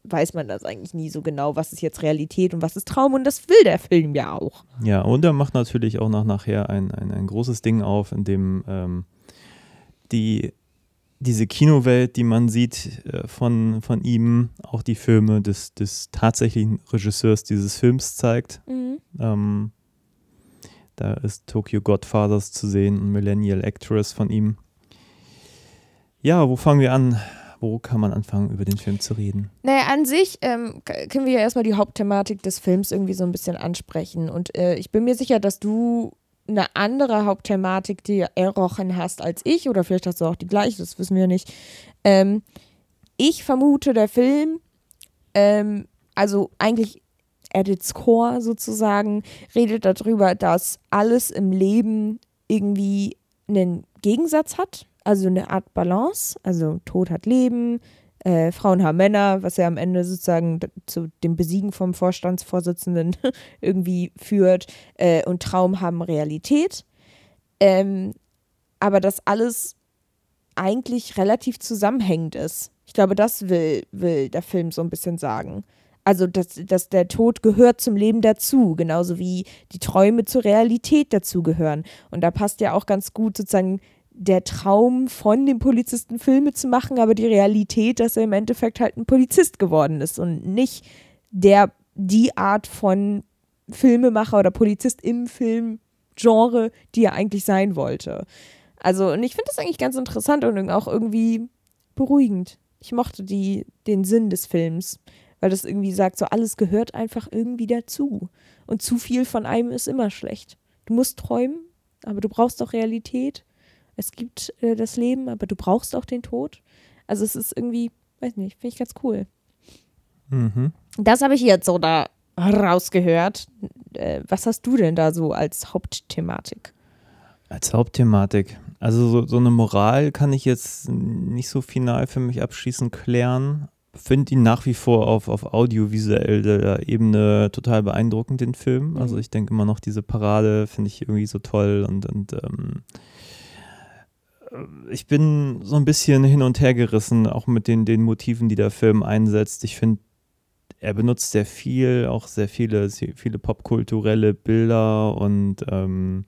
weiß man das eigentlich nie so genau, was ist jetzt Realität und was ist Traum und das will der Film ja auch. Ja, und er macht natürlich auch nach nachher ein, ein, ein großes Ding auf, in dem ähm, die, diese Kinowelt, die man sieht äh, von, von ihm, auch die Filme des, des tatsächlichen Regisseurs dieses Films zeigt. Ähm, da ist Tokyo Godfathers zu sehen, Millennial Actress von ihm. Ja, wo fangen wir an? Wo kann man anfangen, über den Film zu reden? Naja, an sich ähm, können wir ja erstmal die Hauptthematik des Films irgendwie so ein bisschen ansprechen. Und äh, ich bin mir sicher, dass du eine andere Hauptthematik dir errochen hast als ich. Oder vielleicht hast du auch die gleiche, das wissen wir nicht. Ähm, ich vermute, der Film, ähm, also eigentlich at its core sozusagen, redet darüber, dass alles im Leben irgendwie einen Gegensatz hat. Also eine Art Balance. Also Tod hat Leben, äh, Frauen haben Männer, was ja am Ende sozusagen zu dem Besiegen vom Vorstandsvorsitzenden irgendwie führt. Äh, und Traum haben Realität. Ähm, aber das alles eigentlich relativ zusammenhängend ist. Ich glaube, das will, will der Film so ein bisschen sagen. Also, dass, dass der Tod gehört zum Leben dazu, genauso wie die Träume zur Realität dazugehören. Und da passt ja auch ganz gut sozusagen der Traum von dem Polizisten Filme zu machen, aber die Realität, dass er im Endeffekt halt ein Polizist geworden ist und nicht der die Art von Filmemacher oder Polizist im Filmgenre, die er eigentlich sein wollte. Also, und ich finde das eigentlich ganz interessant und auch irgendwie beruhigend. Ich mochte die, den Sinn des Films, weil das irgendwie sagt, so alles gehört einfach irgendwie dazu. Und zu viel von einem ist immer schlecht. Du musst träumen, aber du brauchst auch Realität. Es gibt äh, das Leben, aber du brauchst auch den Tod. Also es ist irgendwie, weiß nicht, finde ich ganz cool. Mhm. Das habe ich jetzt so da rausgehört. Äh, was hast du denn da so als Hauptthematik? Als Hauptthematik. Also so, so eine Moral kann ich jetzt nicht so final für mich abschließend klären. Finde ihn nach wie vor auf, auf audiovisueller Ebene total beeindruckend, den Film. Also Mhm. ich denke immer noch, diese Parade finde ich irgendwie so toll und, und ähm, ich bin so ein bisschen hin und her gerissen, auch mit den, den Motiven, die der Film einsetzt. Ich finde, er benutzt sehr viel, auch sehr viele, sehr viele popkulturelle Bilder und ähm,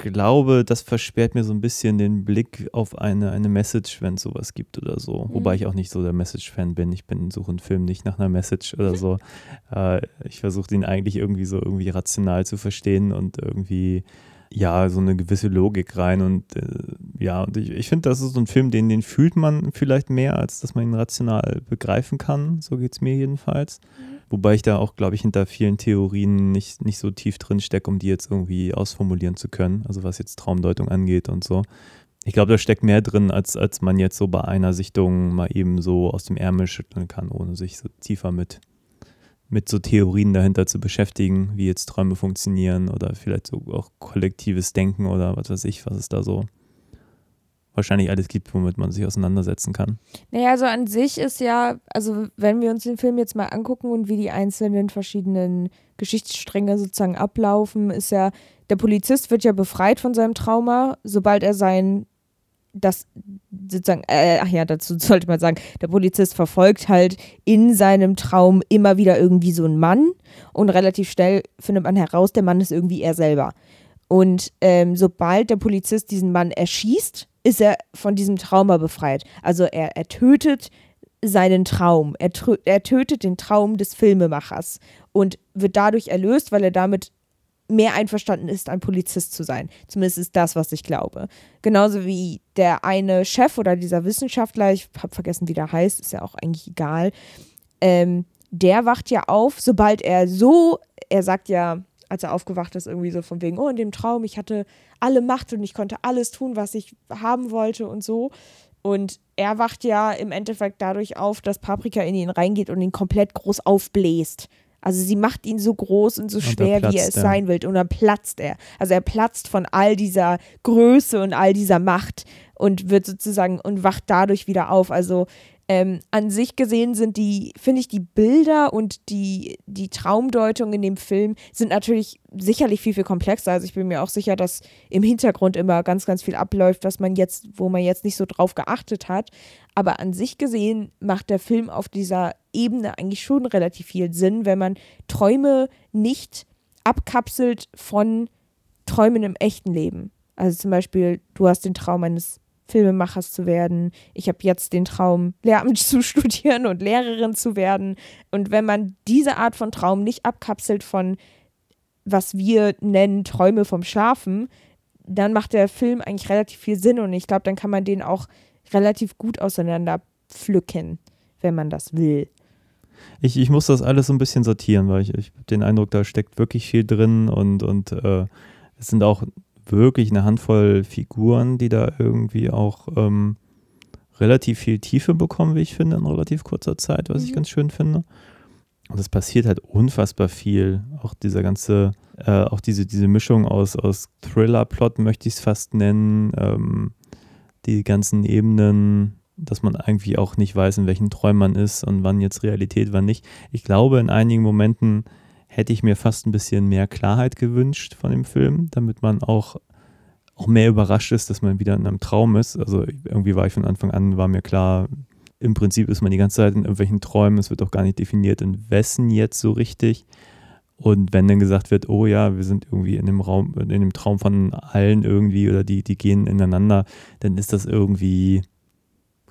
glaube, das versperrt mir so ein bisschen den Blick auf eine, eine Message, wenn es sowas gibt oder so. Wobei ich auch nicht so der Message-Fan bin. Ich bin suche einen Film nicht nach einer Message oder so. äh, ich versuche ihn eigentlich irgendwie so irgendwie rational zu verstehen und irgendwie ja, so eine gewisse Logik rein und äh, ja, und ich, ich finde, das ist so ein Film, den, den fühlt man vielleicht mehr, als dass man ihn rational begreifen kann. So geht es mir jedenfalls. Wobei ich da auch, glaube ich, hinter vielen Theorien nicht, nicht so tief drin stecke, um die jetzt irgendwie ausformulieren zu können. Also was jetzt Traumdeutung angeht und so. Ich glaube, da steckt mehr drin, als, als man jetzt so bei einer Sichtung mal eben so aus dem Ärmel schütteln kann, ohne sich so tiefer mit, mit so Theorien dahinter zu beschäftigen, wie jetzt Träume funktionieren oder vielleicht so auch kollektives Denken oder was weiß ich, was es da so wahrscheinlich alles gibt, womit man sich auseinandersetzen kann. Naja, also an sich ist ja, also wenn wir uns den Film jetzt mal angucken und wie die einzelnen verschiedenen Geschichtsstränge sozusagen ablaufen, ist ja, der Polizist wird ja befreit von seinem Trauma, sobald er sein, das sozusagen, äh, ach ja, dazu sollte man sagen, der Polizist verfolgt halt in seinem Traum immer wieder irgendwie so einen Mann und relativ schnell findet man heraus, der Mann ist irgendwie er selber. Und ähm, sobald der Polizist diesen Mann erschießt, ist er von diesem Trauma befreit. Also er, er tötet seinen Traum. Er, er tötet den Traum des Filmemachers und wird dadurch erlöst, weil er damit mehr einverstanden ist, ein Polizist zu sein. Zumindest ist das, was ich glaube. Genauso wie der eine Chef oder dieser Wissenschaftler, ich habe vergessen, wie der heißt, ist ja auch eigentlich egal, ähm, der wacht ja auf, sobald er so, er sagt ja, als er aufgewacht ist, irgendwie so von wegen, oh, in dem Traum, ich hatte alle Macht und ich konnte alles tun, was ich haben wollte und so. Und er wacht ja im Endeffekt dadurch auf, dass Paprika in ihn reingeht und ihn komplett groß aufbläst. Also sie macht ihn so groß und so Und schwer, wie er es er. sein will. Und dann platzt er. Also er platzt von all dieser Größe und all dieser Macht und wird sozusagen und wacht dadurch wieder auf. Also ähm, an sich gesehen sind die, finde ich, die Bilder und die, die Traumdeutung in dem Film sind natürlich sicherlich viel, viel komplexer. Also ich bin mir auch sicher, dass im Hintergrund immer ganz, ganz viel abläuft, was man jetzt, wo man jetzt nicht so drauf geachtet hat. Aber an sich gesehen macht der Film auf dieser Ebene eigentlich schon relativ viel Sinn, wenn man Träume nicht abkapselt von Träumen im echten Leben. Also zum Beispiel, du hast den Traum eines Filmemachers zu werden. Ich habe jetzt den Traum, Lehramt zu studieren und Lehrerin zu werden. Und wenn man diese Art von Traum nicht abkapselt von, was wir nennen, Träume vom Schlafen, dann macht der Film eigentlich relativ viel Sinn und ich glaube, dann kann man den auch relativ gut auseinander pflücken, wenn man das will. Ich, ich muss das alles so ein bisschen sortieren, weil ich, ich habe den Eindruck, da steckt wirklich viel drin und, und äh, es sind auch wirklich eine Handvoll Figuren, die da irgendwie auch ähm, relativ viel Tiefe bekommen, wie ich finde, in relativ kurzer Zeit, was ich Mhm. ganz schön finde. Und es passiert halt unfassbar viel. Auch dieser ganze, äh, auch diese, diese Mischung aus, aus Thriller-Plot möchte ich es fast nennen, ähm, die ganzen Ebenen, dass man irgendwie auch nicht weiß, in welchen Träumen man ist und wann jetzt Realität, wann nicht. Ich glaube, in einigen Momenten hätte ich mir fast ein bisschen mehr Klarheit gewünscht von dem Film, damit man auch, auch mehr überrascht ist, dass man wieder in einem Traum ist. Also irgendwie war ich von Anfang an, war mir klar, im Prinzip ist man die ganze Zeit in irgendwelchen Träumen, es wird auch gar nicht definiert, in wessen jetzt so richtig. Und wenn dann gesagt wird, oh ja, wir sind irgendwie in dem Raum, in dem Traum von allen irgendwie oder die, die gehen ineinander, dann ist das irgendwie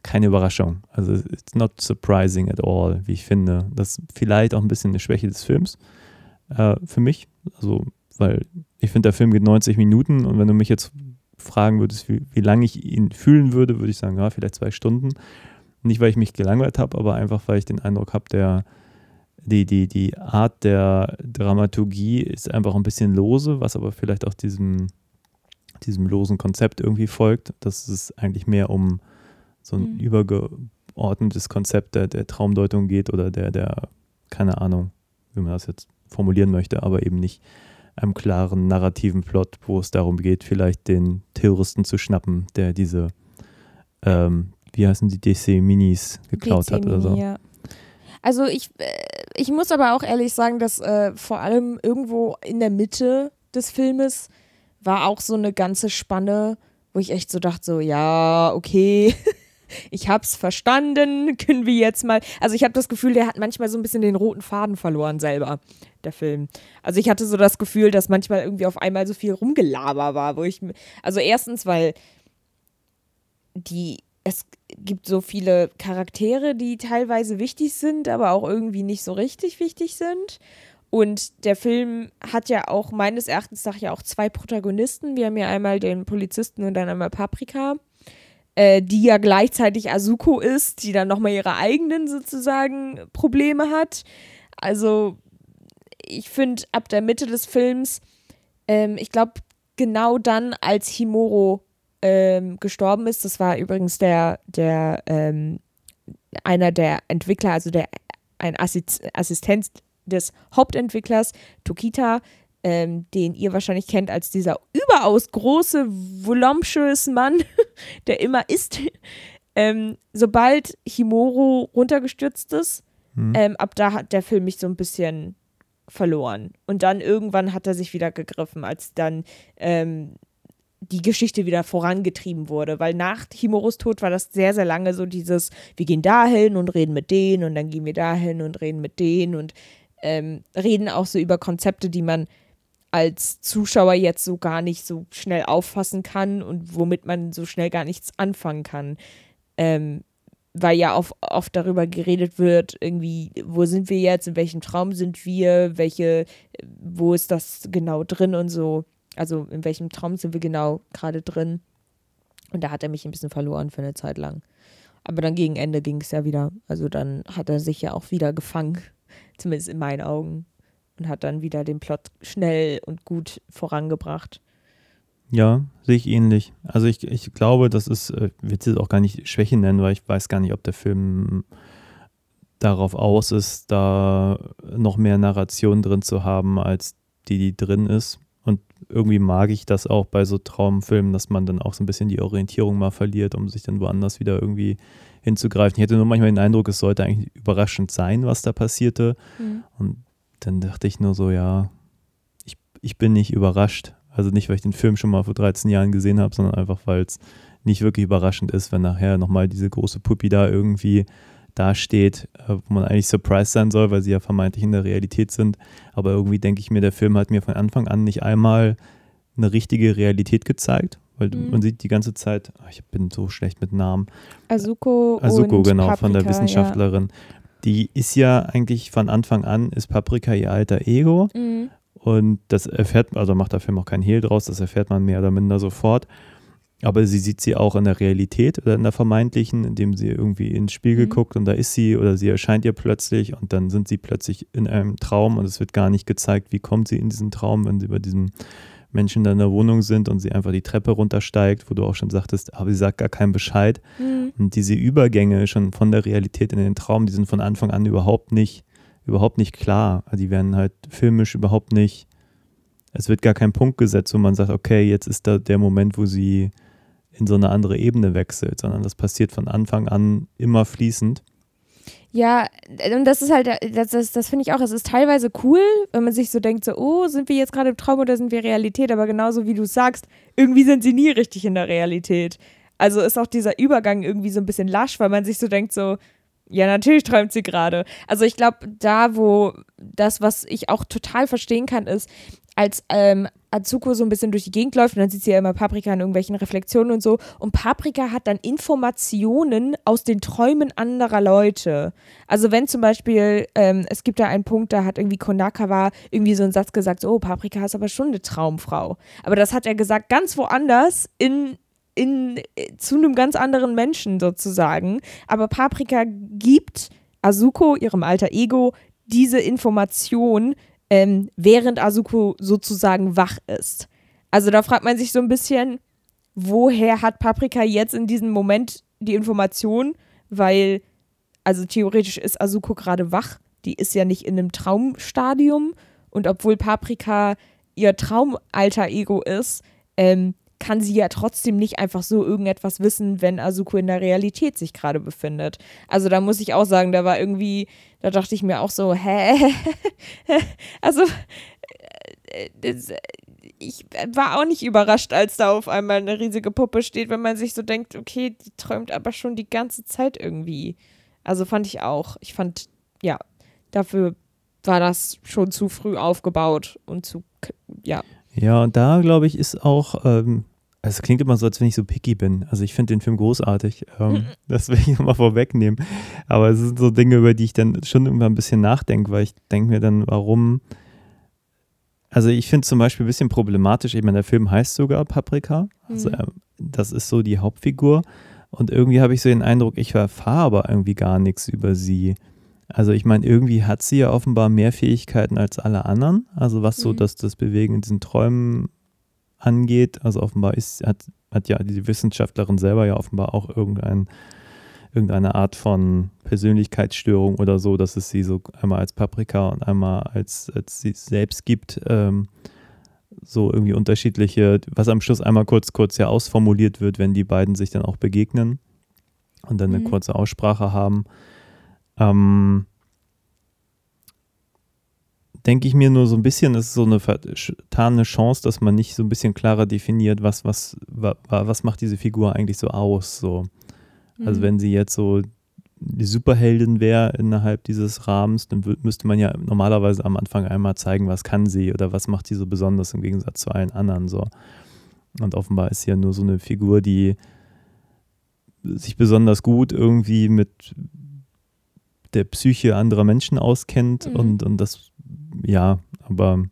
keine Überraschung. Also it's not surprising at all, wie ich finde. Das ist vielleicht auch ein bisschen eine Schwäche des Films äh, für mich. Also, weil ich finde, der Film geht 90 Minuten und wenn du mich jetzt fragen würdest, wie, wie lange ich ihn fühlen würde, würde ich sagen, ja, vielleicht zwei Stunden. Nicht, weil ich mich gelangweilt habe, aber einfach, weil ich den Eindruck habe, der die, die, die Art der Dramaturgie ist einfach ein bisschen lose, was aber vielleicht auch diesem, diesem losen Konzept irgendwie folgt, dass es eigentlich mehr um so ein Mhm. übergeordnetes Konzept der, der Traumdeutung geht oder der, der, keine Ahnung, wie man das jetzt formulieren möchte, aber eben nicht einem klaren narrativen Plot, wo es darum geht, vielleicht den Terroristen zu schnappen, der diese, ähm, wie heißen die, DC-Minis geklaut hat oder so. Ja. Also ich, äh, ich muss aber auch ehrlich sagen, dass äh, vor allem irgendwo in der Mitte des Filmes war auch so eine ganze Spanne, wo ich echt so dachte, so, ja, okay, ich hab's verstanden, können wir jetzt mal. Also ich habe das Gefühl, der hat manchmal so ein bisschen den roten Faden verloren selber, der Film. Also ich hatte so das Gefühl, dass manchmal irgendwie auf einmal so viel Rumgelaber war, wo ich, also erstens, weil die, es gibt so viele Charaktere, die teilweise wichtig sind, aber auch irgendwie nicht so richtig wichtig sind. Und der Film hat ja auch meines Erachtens nach ja auch zwei Protagonisten. Wir haben ja einmal den Polizisten und dann einmal Paprika, äh, die ja gleichzeitig Azuko ist, die dann nochmal ihre eigenen sozusagen Probleme hat. Also ich finde, ab der Mitte des Films, ähm, ich glaube, genau dann, als Himuro ähm, gestorben ist, das war übrigens der, der ähm, einer der Entwickler, also der ein Assis Assistent des Hauptentwicklers, Tokita, ähm, den ihr wahrscheinlich kennt als dieser überaus große, voluptuous Mann, der immer isst. Ähm, sobald Himuro runtergestürzt ist, Hm. ähm, ab da hat der Film mich so ein bisschen verloren. Und dann irgendwann hat er sich wieder gegriffen, als dann ähm, die Geschichte wieder vorangetrieben wurde. Weil nach Himoros Tod war das sehr, sehr lange so dieses, wir gehen dahin und reden mit denen und dann gehen wir dahin und reden mit denen und ähm, reden auch so über Konzepte, die man als Zuschauer jetzt so gar nicht so schnell auffassen kann und womit man so schnell gar nichts anfangen kann. Ähm, weil ja oft, oft darüber geredet wird, irgendwie, wo sind wir jetzt, in welchem Traum sind wir, welche, wo ist das genau drin und so. Also in welchem Traum sind wir genau gerade drin. Und da hat er mich ein bisschen verloren für eine Zeit lang. Aber dann gegen Ende ging es ja wieder. Also dann hat er sich ja auch wieder gefangen, zumindest in meinen Augen. Und hat dann wieder den Plot schnell und gut vorangebracht. Ja, sehe ich ähnlich. Also ich, ich glaube, das ist, äh, ich will es auch gar nicht Schwäche nennen, weil ich weiß gar nicht, ob der Film darauf aus ist, da noch mehr Narration drin zu haben, als die, die drin ist. Und irgendwie mag ich das auch bei so Traumfilmen, dass man dann auch so ein bisschen die Orientierung mal verliert, um sich dann woanders wieder irgendwie hinzugreifen. Ich hätte nur manchmal den Eindruck, es sollte eigentlich überraschend sein, was da passierte. Mhm. Und dann dachte ich nur so, ja, ich, ich bin nicht überrascht. Also nicht, weil ich den Film schon mal vor 13 Jahren gesehen habe, sondern einfach, weil es nicht wirklich überraschend ist, wenn nachher nochmal diese große Puppi da irgendwie dasteht, äh, wo man eigentlich surprised sein soll, weil sie ja vermeintlich in der Realität sind. Aber irgendwie denke ich mir, der Film hat mir von Anfang an nicht einmal eine richtige Realität gezeigt, weil Mhm. man sieht die ganze Zeit, ach, ich bin so schlecht mit Namen, Azuko, Asuko, und genau, Paprika, von der Ja. Die ist ja eigentlich von Anfang an, ist Paprika ihr alter Ego. Mhm. Und das erfährt, also macht der Film auch keinen Hehl draus, das erfährt man mehr oder minder sofort. Aber sie sieht sie auch in der Realität oder in der vermeintlichen, indem sie irgendwie ins Spiegel Mhm. guckt und da ist sie oder sie erscheint ihr plötzlich und dann sind sie plötzlich in einem Traum und es wird gar nicht gezeigt, wie kommt sie in diesen Traum, wenn sie bei diesem Menschen da in der Wohnung sind und sie einfach die Treppe runtersteigt, wo du auch schon sagtest, aber sie sagt gar keinen Bescheid. Mhm. Und diese Übergänge schon von der Realität in den Traum, die sind von Anfang an überhaupt nicht, überhaupt nicht klar. Die werden halt filmisch überhaupt nicht, es wird gar kein Punkt gesetzt, wo man sagt, okay, jetzt ist da der Moment, wo sie in so eine andere Ebene wechselt, sondern das passiert von Anfang an immer fließend. Ja, und das ist halt, das, das, das finde ich auch, es ist teilweise cool, wenn man sich so denkt, so, oh, sind wir jetzt gerade im Traum oder sind wir Realität? Aber genauso wie du sagst, irgendwie sind sie nie richtig in der Realität. Also ist auch dieser Übergang irgendwie so ein bisschen lasch, weil man sich so denkt, so, ja, natürlich träumt sie gerade. Also ich glaube, da, wo das, was ich auch total verstehen kann, ist, als ähm, Azuko so ein bisschen durch die Gegend läuft und dann sieht sie ja immer Paprika in irgendwelchen Reflexionen und so. Und Paprika hat dann Informationen aus den Träumen anderer Leute. Also wenn zum Beispiel, ähm, es gibt da einen Punkt, da hat irgendwie Konakawa irgendwie so einen Satz gesagt, oh, Paprika ist aber schon eine Traumfrau. Aber das hat er gesagt ganz woanders in in, äh, zu einem ganz anderen Menschen sozusagen. Aber Paprika gibt Azuko, ihrem alter Ego, diese Information, ähm, während Azuko sozusagen wach ist. Also da fragt man sich so ein bisschen, woher hat Paprika jetzt in diesem Moment die Information? Weil, also theoretisch ist Azuko gerade wach. Die ist ja nicht in einem Traumstadium. Und obwohl Paprika ihr Traumalter Ego ist, ähm, kann sie ja trotzdem nicht einfach so irgendetwas wissen, wenn Azuko in der Realität sich gerade befindet. Also da muss ich auch sagen, da war irgendwie, da dachte ich mir auch so, hä? also äh, das, ich war auch nicht überrascht, als da auf einmal eine riesige Puppe steht, wenn man sich so denkt, okay, die träumt aber schon die ganze Zeit irgendwie. Also fand ich auch. Ich fand, ja, dafür war das schon zu früh aufgebaut und zu, ja. Ja, und da glaube ich ist auch, ähm, es klingt immer so, als wenn ich so picky bin. Also ich finde den Film großartig. Ähm, das will ich nochmal vorwegnehmen. Aber es sind so Dinge, über die ich dann schon immer ein bisschen nachdenke, weil ich denke mir dann, warum. Also ich finde zum Beispiel ein bisschen problematisch, ich meine, der Film heißt sogar Paprika. Also Mhm. ähm, das ist so die Hauptfigur. Und irgendwie habe ich so den Eindruck, ich erfahre aber irgendwie gar nichts über sie. Also ich meine, irgendwie hat sie ja offenbar mehr Fähigkeiten als alle anderen. Also was so Mhm. das, das Bewegen in diesen Träumen angeht. Also offenbar ist, hat, hat ja die Wissenschaftlerin selber ja offenbar auch irgendein, irgendeine Art von Persönlichkeitsstörung oder so, dass es sie so einmal als Paprika und einmal als, als sie selbst gibt. Ähm, so irgendwie unterschiedliche, was am Schluss einmal kurz, kurz ja ausformuliert wird, wenn die beiden sich dann auch begegnen und dann eine Mhm. kurze Aussprache haben. Ähm, denke ich mir nur so ein bisschen, es ist so eine vertane Chance, dass man nicht so ein bisschen klarer definiert, was, was, wa, wa- was macht diese Figur eigentlich so aus. So. Also Mhm. wenn sie jetzt so die Superheldin wäre innerhalb dieses Rahmens, dann müsste man ja normalerweise am Anfang einmal zeigen, was kann sie oder was macht sie so besonders im Gegensatz zu allen anderen. So. Und offenbar ist sie ja nur so eine Figur, die sich besonders gut irgendwie mit der Psyche anderer Menschen auskennt Mhm. und, und das, ja, aber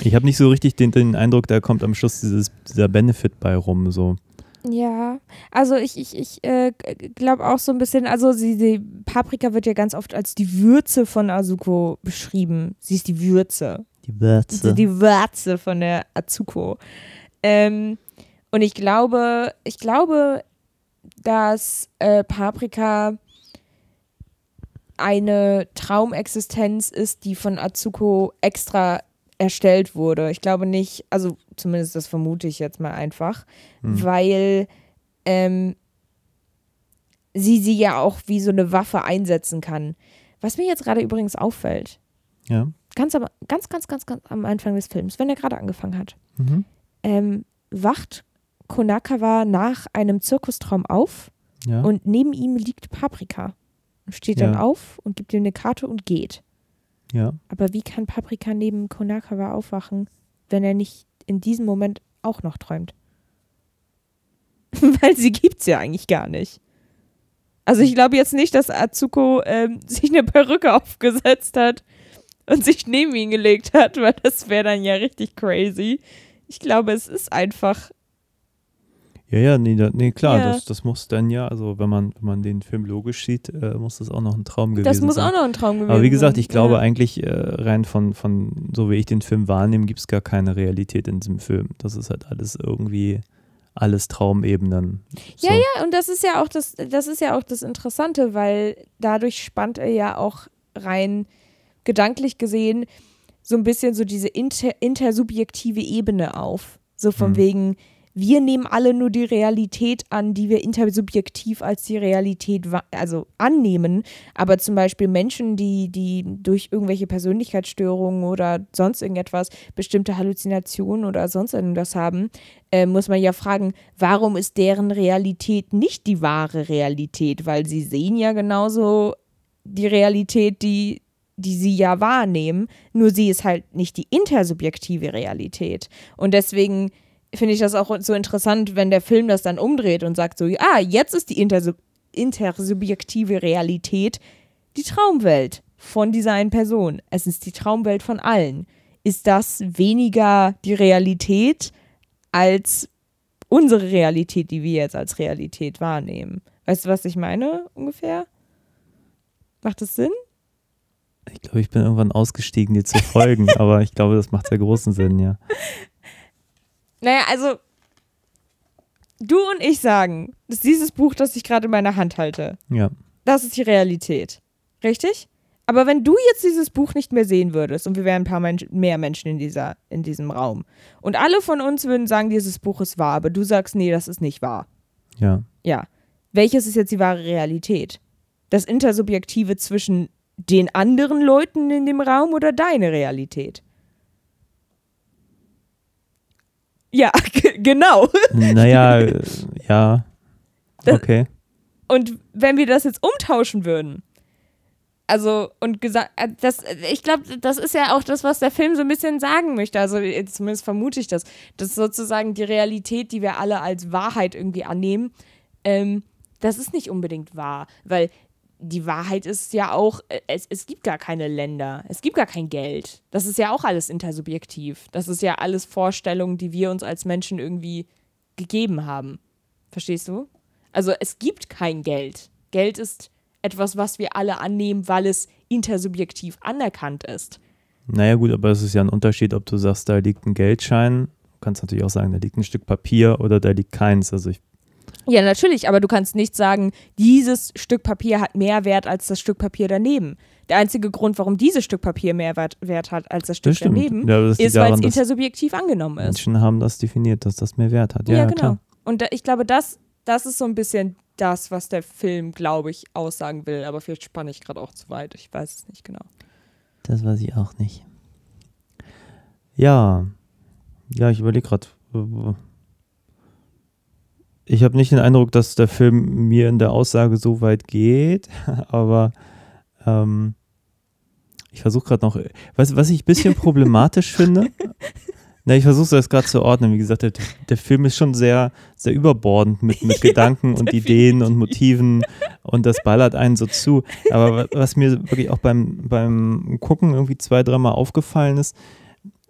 ich habe nicht so richtig den, den Eindruck, da kommt am Schluss dieses, dieser Benefit bei rum, so. Ja, also ich, ich, ich äh, glaube auch so ein bisschen, also sie, die Paprika wird ja ganz oft als die Würze von Azuko beschrieben. Sie ist die Würze. Die Würze. Die Würze von der Azuko. Ähm, und ich glaube, ich glaube, dass äh, Paprika eine Traumexistenz ist, die von Azuko extra erstellt wurde. Ich glaube nicht, also zumindest das vermute ich jetzt mal einfach, Hm. weil ähm, sie sie ja auch wie so eine Waffe einsetzen kann. Was mir jetzt gerade übrigens auffällt, Ja. ganz, am, ganz, ganz, ganz, ganz am Anfang des Films, wenn er gerade angefangen hat, Mhm. ähm, wacht Konakawa nach einem Zirkustraum auf Ja. und neben ihm liegt Paprika. Und steht dann Ja. auf und gibt ihm eine Karte und geht. ja. Aber wie kann Paprika neben Konakawa aufwachen, wenn er nicht in diesem Moment auch noch träumt? Weil sie gibt's ja eigentlich gar nicht. Also ich glaube jetzt nicht, dass Azuko ähm, sich eine Perücke aufgesetzt hat und sich neben ihn gelegt hat, weil das wäre dann ja richtig crazy. Ich glaube, es ist einfach. Ja, ja, nee, da, nee klar, Ja. Das, das muss dann ja, also wenn man, wenn man den Film logisch sieht, äh, muss das auch noch ein Traum gewesen Das muss sein. auch noch ein Traum gewesen sein. Aber wie gesagt, ich glaube ja. eigentlich äh, rein von, von, so wie ich den Film wahrnehme, gibt es gar keine Realität in diesem Film. Das ist halt alles irgendwie, alles Traumebenen. So. Ja, ja, und das ist ja auch das, das ist ja auch das Interessante, weil dadurch spannt er ja auch rein gedanklich gesehen so ein bisschen so diese inter, intersubjektive Ebene auf. So von Mhm. wegen, wir nehmen alle nur die Realität an, die wir intersubjektiv als die Realität also annehmen. Aber zum Beispiel Menschen, die, die durch irgendwelche Persönlichkeitsstörungen oder sonst irgendetwas bestimmte Halluzinationen oder sonst irgendwas haben, äh, muss man ja fragen, warum ist deren Realität nicht die wahre Realität? Weil sie sehen ja genauso die Realität, die, die sie ja wahrnehmen, nur sie ist halt nicht die intersubjektive Realität. Und deswegen finde ich das auch so interessant, wenn der Film das dann umdreht und sagt so, ah, jetzt ist die intersub intersubjektive Realität die Traumwelt von dieser einen Person. Es ist die Traumwelt von allen. Ist das weniger die Realität als unsere Realität, die wir jetzt als Realität wahrnehmen? Weißt du, was ich meine ungefähr? Macht das Sinn? Ich glaube, ich bin irgendwann ausgestiegen, dir zu folgen, aber ich glaube, das macht sehr großen Sinn, ja. Naja, also du und ich sagen, dass dieses Buch, das ich gerade in meiner Hand halte, Ja. das ist die Realität. Richtig? Aber wenn du jetzt dieses Buch nicht mehr sehen würdest und wir wären ein paar Mensch mehr Menschen in, dieser, in diesem Raum und alle von uns würden sagen, dieses Buch ist wahr, aber du sagst, nee, das ist nicht wahr. Ja. Ja. Welches ist jetzt die wahre Realität? Das Intersubjektive zwischen den anderen Leuten in dem Raum oder deine Realität? Ja, genau. Naja, ja. Das- Okay. Und wenn wir das jetzt umtauschen würden, also und gesagt, äh, das, ich glaube, das ist ja auch das, was der Film so ein bisschen sagen möchte. Also äh, zumindest vermute ich das, dass sozusagen die Realität, die wir alle als Wahrheit irgendwie annehmen, ähm, das ist nicht unbedingt wahr, weil die Wahrheit ist ja auch, äh, es, es gibt gar keine Länder, es gibt gar kein Geld. Das ist ja auch alles intersubjektiv. Das ist ja alles Vorstellungen, die wir uns als Menschen irgendwie gegeben haben. Verstehst du? Also es gibt kein Geld. Geld ist etwas, was wir alle annehmen, weil es intersubjektiv anerkannt ist. Naja, gut, aber es ist ja ein Unterschied, ob du sagst, da liegt ein Geldschein. Du kannst natürlich auch sagen, da liegt ein Stück Papier oder da liegt keins. Also ich, Ja, natürlich, aber du kannst nicht sagen, dieses Stück Papier hat mehr Wert als das Stück Papier daneben. Der einzige Grund, warum dieses Stück Papier mehr Wert, Wert hat als das Stück das daneben, ja, das ist, weil es intersubjektiv angenommen ist. Menschen haben das definiert, dass das mehr Wert hat. Ja, Ja, ja, genau. klar. Und da, ich glaube, das, das ist so ein bisschen das, was der Film, glaube ich, aussagen will. Aber vielleicht spanne ich gerade auch zu weit. Ich weiß es nicht genau. Das weiß ich auch nicht. Ja. Ja, ich überlege gerade. Ich habe nicht den Eindruck, dass der Film mir in der Aussage so weit geht, aber ähm, ich versuche gerade noch. Du, was ich ein bisschen problematisch finde? Na, ich versuche das gerade zu ordnen. Wie gesagt, der, der Film ist schon sehr, sehr überbordend mit, mit Gedanken und Ideen und Motiven und das ballert einen so zu. Aber wa- was mir wirklich auch beim, beim Gucken irgendwie zwei, dreimal aufgefallen ist,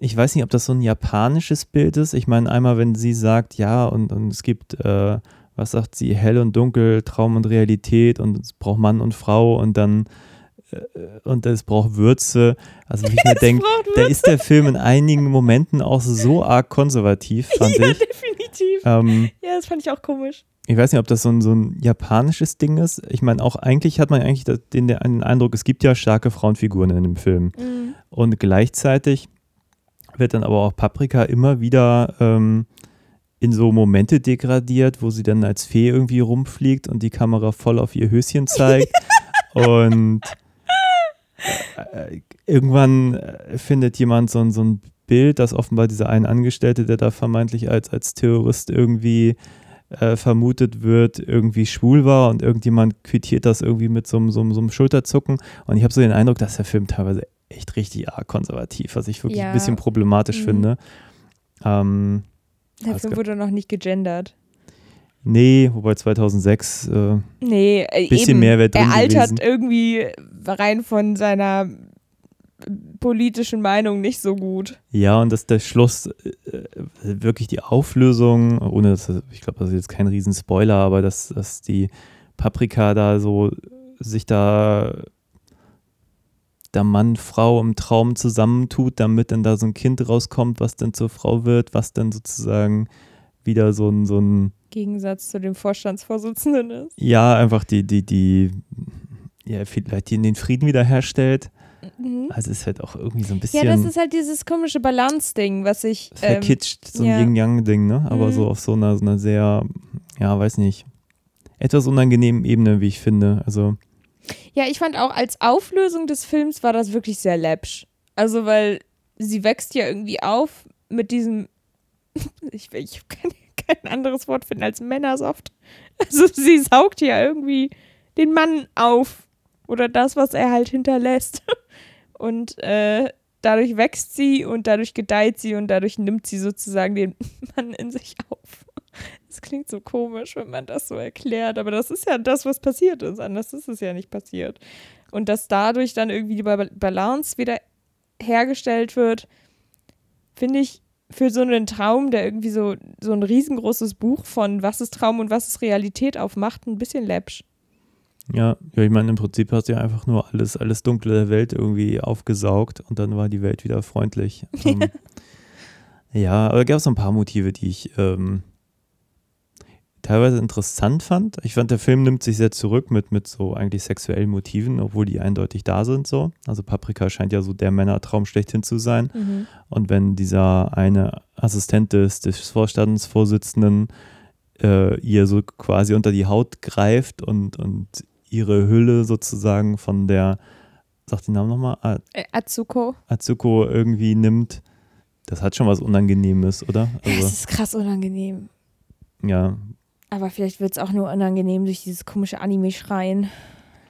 ich weiß nicht, ob das so ein japanisches Bild ist. Ich meine, einmal, wenn sie sagt, ja, und, und es gibt, äh, was sagt sie, hell und dunkel, Traum und Realität und es braucht Mann und Frau und dann äh, und es braucht Würze. Also wie ich mir denke, da ist der Film in einigen Momenten auch so arg konservativ, fand ja, ich. definitiv. Ähm, Ja, das fand ich auch komisch. ich weiß nicht, ob das so ein, so ein japanisches Ding ist. Ich meine, auch eigentlich hat man eigentlich den, den Eindruck, es gibt ja starke Frauenfiguren in dem Film. Mhm. Und gleichzeitig wird dann aber auch Paprika immer wieder ähm, in so Momente degradiert, wo sie dann als Fee irgendwie rumfliegt und die Kamera voll auf ihr Höschen zeigt. und äh, irgendwann äh, findet jemand so, ein- so ein Bild, dass offenbar dieser ein Angestellte, der da vermeintlich als, als Terrorist irgendwie äh, vermutet wird, irgendwie schwul war und irgendjemand quittiert das irgendwie mit so, so, so einem Schulterzucken. Und ich habe so den Eindruck, dass der Film teilweise echt richtig arg konservativ, was ich wirklich Ja. ein bisschen problematisch Mhm. finde. Ähm, Der Alles Film klar. wurde noch nicht gegendert. nee, wobei 2006, äh, Nee, äh, Bisschen eben. mehr wär drin Er altert gewesen. irgendwie rein von seiner politischen Meinung nicht so gut. ja, und dass der Schluss äh, wirklich die Auflösung, ohne dass, ich glaube, das ist jetzt kein Riesenspoiler, aber dass, dass die Paprika da so sich da der Mann, Frau im Traum zusammentut, damit dann da so ein Kind rauskommt, was dann zur Frau wird, was dann sozusagen wieder so ein, so ein Gegensatz zu dem Vorstandsvorsitzenden ist. ja, einfach die, die, die, ja, vielleicht die den Frieden wiederherstellt. Mhm. Also es ist halt auch irgendwie so ein bisschen Ja, das ist halt dieses komische Balance-Ding, was ich. Ähm, verkitscht, so ein ja. Yin-Yang-Ding, ne? Aber Mhm. so auf so einer, so einer sehr, ja, weiß nicht, etwas unangenehmen Ebene, wie ich finde. Also, ja, ich fand auch als Auflösung des Films war das wirklich sehr läppsch. Also, weil sie wächst ja irgendwie auf mit diesem. Ich, ich kann kein anderes Wort finden als Männersoft. Also, sie saugt ja irgendwie den Mann auf. Oder das, was er halt hinterlässt. Und äh, dadurch wächst sie und dadurch gedeiht sie und dadurch nimmt sie sozusagen den Mann in sich auf. Das klingt so komisch, wenn man das so erklärt, aber das ist ja das, was passiert ist. Anders ist es ja nicht passiert. Und dass dadurch dann irgendwie die Ba- Balance wieder hergestellt wird, finde ich für so einen Traum, der irgendwie so, so ein riesengroßes Buch von was ist Traum und was ist Realität aufmacht, ein bisschen läppsch. ja, ja, ich meine, im Prinzip hast du ja einfach nur alles, alles Dunkle der Welt irgendwie aufgesaugt und dann war die Welt wieder freundlich. Ähm, ja, aber gab es so ein paar Motive, die ich ähm, teilweise interessant fand. Ich fand, der Film nimmt sich sehr zurück mit, mit so eigentlich sexuellen Motiven, obwohl die eindeutig da sind so. Also Paprika scheint ja so der Männertraum schlechthin zu sein. Und wenn dieser eine Assistent des, des Vorstandsvorsitzenden äh, ihr so quasi unter die Haut greift und, und ihre Hülle sozusagen von der, sag den Namen nochmal, A- Äh, Atsuko. Atsuko irgendwie nimmt, das hat schon was Unangenehmes, oder? Also, ist krass unangenehm. ja, Aber vielleicht wird es auch nur unangenehm durch dieses komische Anime-Schreien.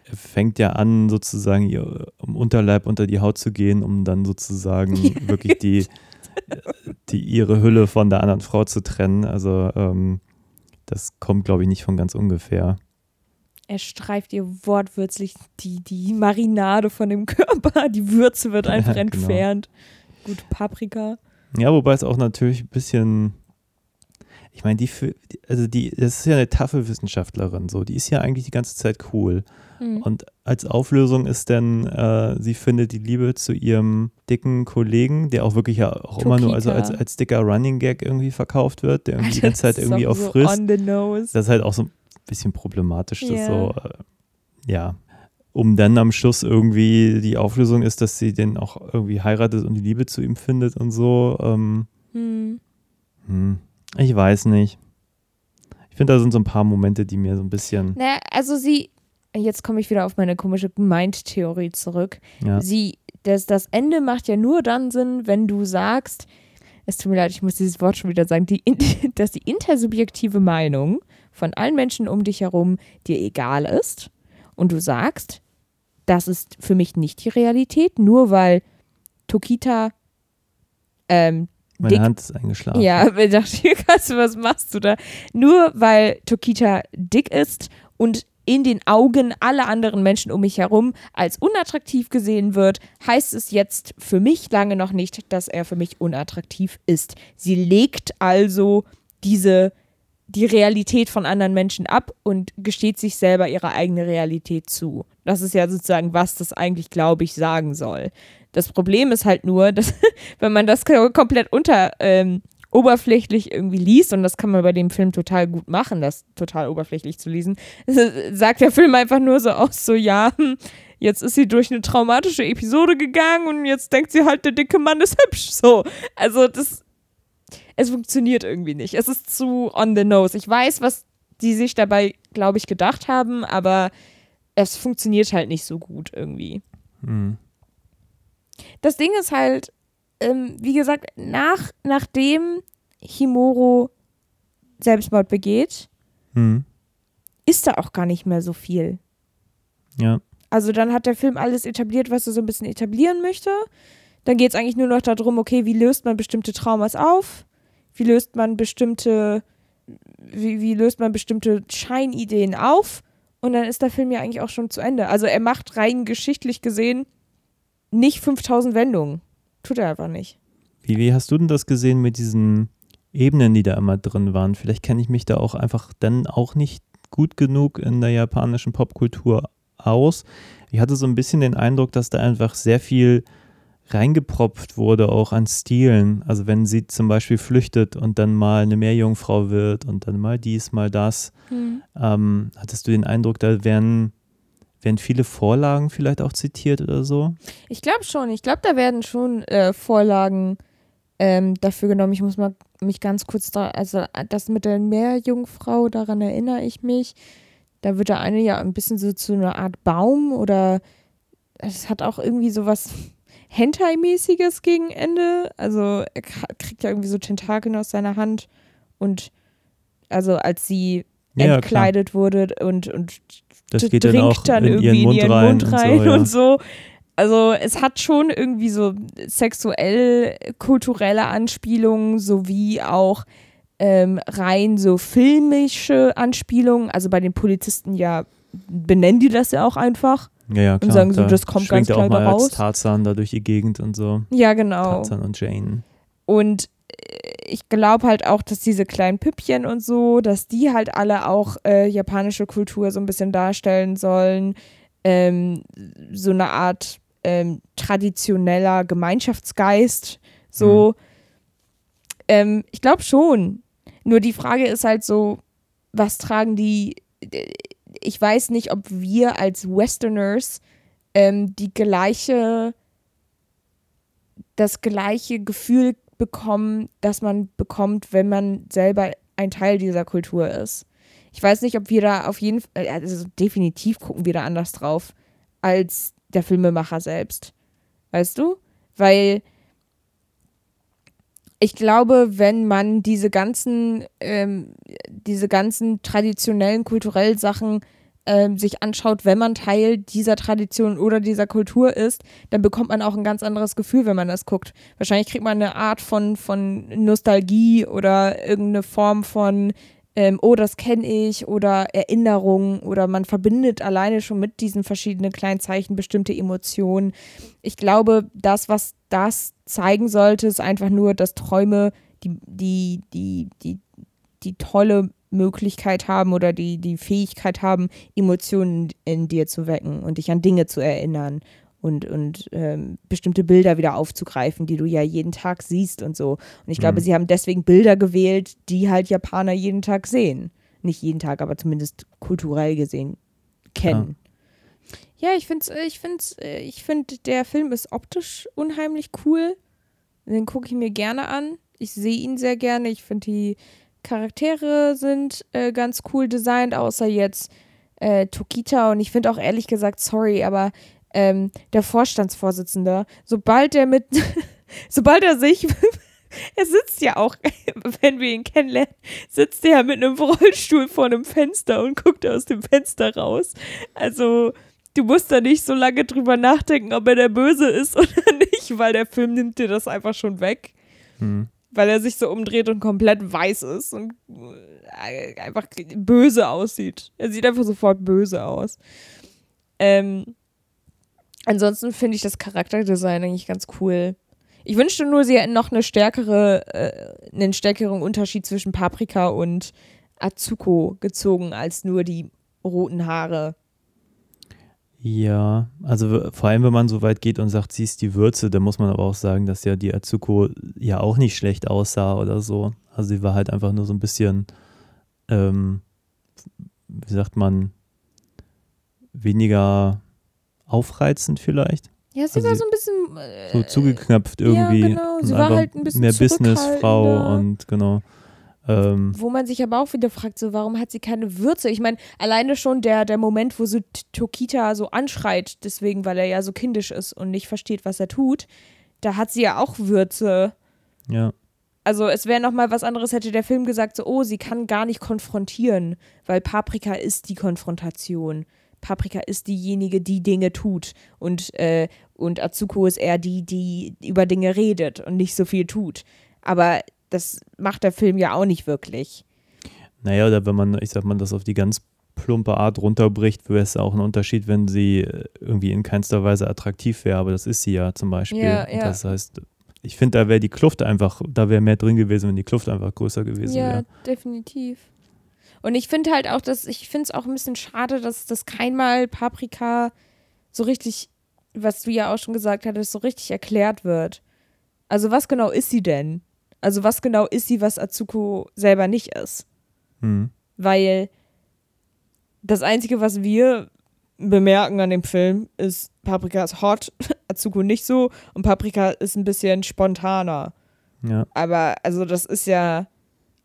er fängt ja an, sozusagen ihr im Unterleib unter die Haut zu gehen, um dann sozusagen wirklich die, die ihre Hülle von der anderen Frau zu trennen. Also ähm, das kommt, glaube ich, nicht von ganz ungefähr. Er streift ihr wortwörtlich die, die Marinade von dem Körper. Die Würze wird einfach Ja, genau. entfernt. Gut, Paprika. Ja, wobei es auch natürlich ein bisschen, ich meine, die, also die, das ist ja eine taffe Wissenschaftlerin, so, die ist ja eigentlich die ganze Zeit cool. Hm. Und als Auflösung ist dann, äh, sie findet die Liebe zu ihrem dicken Kollegen, der auch wirklich ja auch immer nur also als, Tokita. als dicker Running Gag irgendwie verkauft wird, der irgendwie die ganze Zeit irgendwie auch so frisst. On the nose. Das ist halt auch so ein bisschen problematisch, das Ja. so, äh, ja. Um dann am Schluss irgendwie die Auflösung ist, dass sie den auch irgendwie heiratet und die Liebe zu ihm findet und so. Ähm, Hm. hm, ich weiß nicht. Ich finde, da sind so ein paar Momente, die mir so ein bisschen, Naja, also sie, jetzt komme ich wieder auf meine komische Mind-Theorie zurück. ja, Sie, das, das Ende macht ja nur dann Sinn, wenn du sagst, es tut mir leid, ich muss dieses Wort schon wieder sagen, die, dass die intersubjektive Meinung von allen Menschen um dich herum dir egal ist und du sagst, das ist für mich nicht die Realität, nur weil Tokita ähm, Meine Dick- Hand ist eingeschlafen. Ja, ich dachte, du, was machst du da? Nur weil Tokita dick ist und in den Augen aller anderen Menschen um mich herum als unattraktiv gesehen wird, heißt es jetzt für mich lange noch nicht, dass er für mich unattraktiv ist. Sie legt also diese die Realität von anderen Menschen ab und gesteht sich selber ihre eigene Realität zu. Das ist ja sozusagen, was das eigentlich, glaube ich, sagen soll. Das Problem ist halt nur, dass wenn man das ko- komplett unter ähm, oberflächlich irgendwie liest, und das kann man bei dem Film total gut machen, das total oberflächlich zu lesen, sagt der Film einfach nur so aus, so ja, hm, jetzt ist sie durch eine traumatische Episode gegangen und jetzt denkt sie halt, der dicke Mann ist hübsch. So. Also das, es funktioniert irgendwie nicht. Es ist zu on the nose. Ich weiß, was die sich dabei, glaube ich, gedacht haben, aber es funktioniert halt nicht so gut irgendwie. Hm. Das Ding ist halt, ähm, wie gesagt, nach, nachdem Himuro Selbstmord begeht, Hm. ist da auch gar nicht mehr so viel. Ja. Also dann hat der Film alles etabliert, was er so ein bisschen etablieren möchte. Dann geht es eigentlich nur noch darum, okay, wie löst man bestimmte Traumas auf? Wie löst man bestimmte, wie, wie löst man bestimmte Scheinideen auf? Und dann ist der Film ja eigentlich auch schon zu Ende. Also er macht rein geschichtlich gesehen nicht 5000 Wendungen. Tut er einfach nicht. Wie, wie hast du denn das gesehen mit diesen Ebenen, die da immer drin waren? Vielleicht kenne ich mich da auch einfach dann auch nicht gut genug in der japanischen Popkultur aus. Ich hatte so ein bisschen den Eindruck, dass da einfach sehr viel reingepropft wurde, auch an Stilen. Also wenn sie zum Beispiel flüchtet und dann mal eine Meerjungfrau wird und dann mal dies, mal das. Ähm, hattest du den Eindruck, da werden, werden viele Vorlagen vielleicht auch zitiert oder so? Ich glaube schon. Ich glaube, da werden schon äh, Vorlagen ähm, dafür genommen. Ich muss mal mich ganz kurz da, also äh, das mit der Meerjungfrau, daran erinnere ich mich. Da wird der eine ja ein bisschen so zu einer Art Baum oder es hat auch irgendwie so was Hentai-mäßiges gegen Ende. Also er kriegt ja irgendwie so Tentakeln aus seiner Hand und also als sie Ja, entkleidet wurde und, und Das geht dann auch dann in irgendwie ihren Mund in ihren rein Mund und rein so, ja. und so. Also es hat schon irgendwie so sexuell kulturelle Anspielungen sowie auch ähm, rein so filmische Anspielungen. Also bei den Polizisten ja benennen die das ja auch einfach. Ja, ja, klar. sagen so, da das kommt ganz er auch klar mal raus. als Tarzan da durch die Gegend und so. Ja, genau. Tarzan und Jane. Und ich glaube halt auch, dass diese kleinen Püppchen und so, dass die halt alle auch äh, japanische Kultur so ein bisschen darstellen sollen. Ähm, so eine Art ähm, traditioneller Gemeinschaftsgeist. So. Ähm, ich glaube schon. Nur die Frage ist halt so, was tragen die. Ich weiß nicht, ob wir als Westerners ähm, die gleiche das gleiche Gefühl bekommen, das man bekommt, wenn man selber ein Teil dieser Kultur ist. Ich weiß nicht, ob wir da auf jeden Fall, also definitiv gucken wir da anders drauf als der Filmemacher selbst. Weißt du? Weil ich glaube, wenn man diese ganzen, ähm, diese ganzen traditionellen, kulturellen Sachen ähm, sich anschaut, wenn man Teil dieser Tradition oder dieser Kultur ist, dann bekommt man auch ein ganz anderes Gefühl, wenn man das guckt. Wahrscheinlich kriegt man eine Art von, von Nostalgie oder irgendeine Form von, ähm, oh, das kenne ich oder Erinnerung oder man verbindet alleine schon mit diesen verschiedenen kleinen Zeichen bestimmte Emotionen. Ich glaube, das, was das zeigen sollte, ist einfach nur, dass Träume die, die, die, die, die tolle Möglichkeit haben oder die, die Fähigkeit haben, Emotionen in dir zu wecken und dich an Dinge zu erinnern und, und ähm, bestimmte Bilder wieder aufzugreifen, die du ja jeden Tag siehst und so. Und ich glaube, Mhm. sie haben deswegen Bilder gewählt, die halt Japaner jeden Tag sehen. Nicht jeden Tag, aber zumindest kulturell gesehen kennen. Ja, ich finde, ich finde, ich finde, der Film ist optisch unheimlich cool. Den gucke ich mir gerne an. Ich sehe ihn sehr gerne. Ich finde die Charaktere sind äh, ganz cool designt, außer jetzt äh, Tokita. Und ich finde auch ehrlich gesagt, sorry, aber ähm, der Vorstandsvorsitzende, sobald er mit, sobald er sich, er sitzt ja auch, wenn wir ihn kennenlernen, sitzt er mit einem Rollstuhl vor einem Fenster und guckt aus dem Fenster raus. Also du musst da nicht so lange drüber nachdenken, ob er der Böse ist oder nicht, weil der Film nimmt dir das einfach schon weg. Hm. Weil er sich so umdreht und komplett weiß ist und äh, einfach böse aussieht. Er sieht einfach sofort böse aus. Ähm, ansonsten finde ich das Charakterdesign eigentlich ganz cool. Ich wünschte nur, sie hätten noch eine stärkere, äh, einen stärkeren Unterschied zwischen Paprika und Azuko gezogen, als nur die roten Haare. Ja, also vor allem, wenn man so weit geht und sagt, sie ist die Würze, dann muss man aber auch sagen, dass ja die Azuko ja auch nicht schlecht aussah oder so. Also sie war halt einfach nur so ein bisschen, ähm, wie sagt man, weniger aufreizend vielleicht. Ja, sie Also war so ein bisschen. Äh, So zugeknöpft ja, irgendwie. genau, und sie war halt ein bisschen mehr Businessfrau und genau. Ähm, Wo man sich aber auch wieder fragt, so warum hat sie keine Würze? Ich meine, alleine schon der, der Moment, wo so Tokita so anschreit, deswegen, weil er ja so kindisch ist und nicht versteht, was er tut, da hat sie ja auch Würze. ja. Also es wäre noch mal was anderes, hätte der Film gesagt, so, oh, sie kann gar nicht konfrontieren, weil Paprika ist die Konfrontation. Paprika ist diejenige, die Dinge tut und, äh, und Azuko ist eher die, die über Dinge redet und nicht so viel tut. Aber das macht der Film ja auch nicht wirklich. Naja, oder wenn man, ich sag mal, das auf die ganz plumpe Art runterbricht, wäre es auch ein Unterschied, wenn sie äh, irgendwie in keinster Weise attraktiv wäre, aber das ist sie ja zum Beispiel. Ja, ja. Das heißt, ich finde, da wäre die Kluft einfach, da wäre mehr drin gewesen, wenn die Kluft einfach größer gewesen Ja, wäre. definitiv. Und ich finde halt auch, dass ich finde es auch ein bisschen schade, dass das keinmal Paprika so richtig, was du ja auch schon gesagt hattest, so richtig erklärt wird. Also was genau ist sie denn? Also was genau ist sie, was Azuko selber nicht ist? Hm. Weil das Einzige, was wir bemerken an dem Film, ist, Paprika ist hot, Azuko nicht so und Paprika ist ein bisschen spontaner. Ja. Aber also das ist ja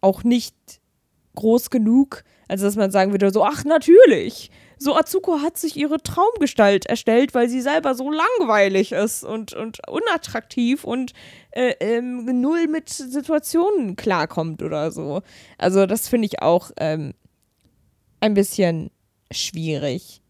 auch nicht groß genug, als dass man sagen würde, so, ach natürlich. So Azuko hat sich ihre Traumgestalt erstellt, weil sie selber so langweilig ist und, und unattraktiv und äh, ähm, null mit Situationen klarkommt oder so. Also das finde ich auch ähm, ein bisschen schwierig.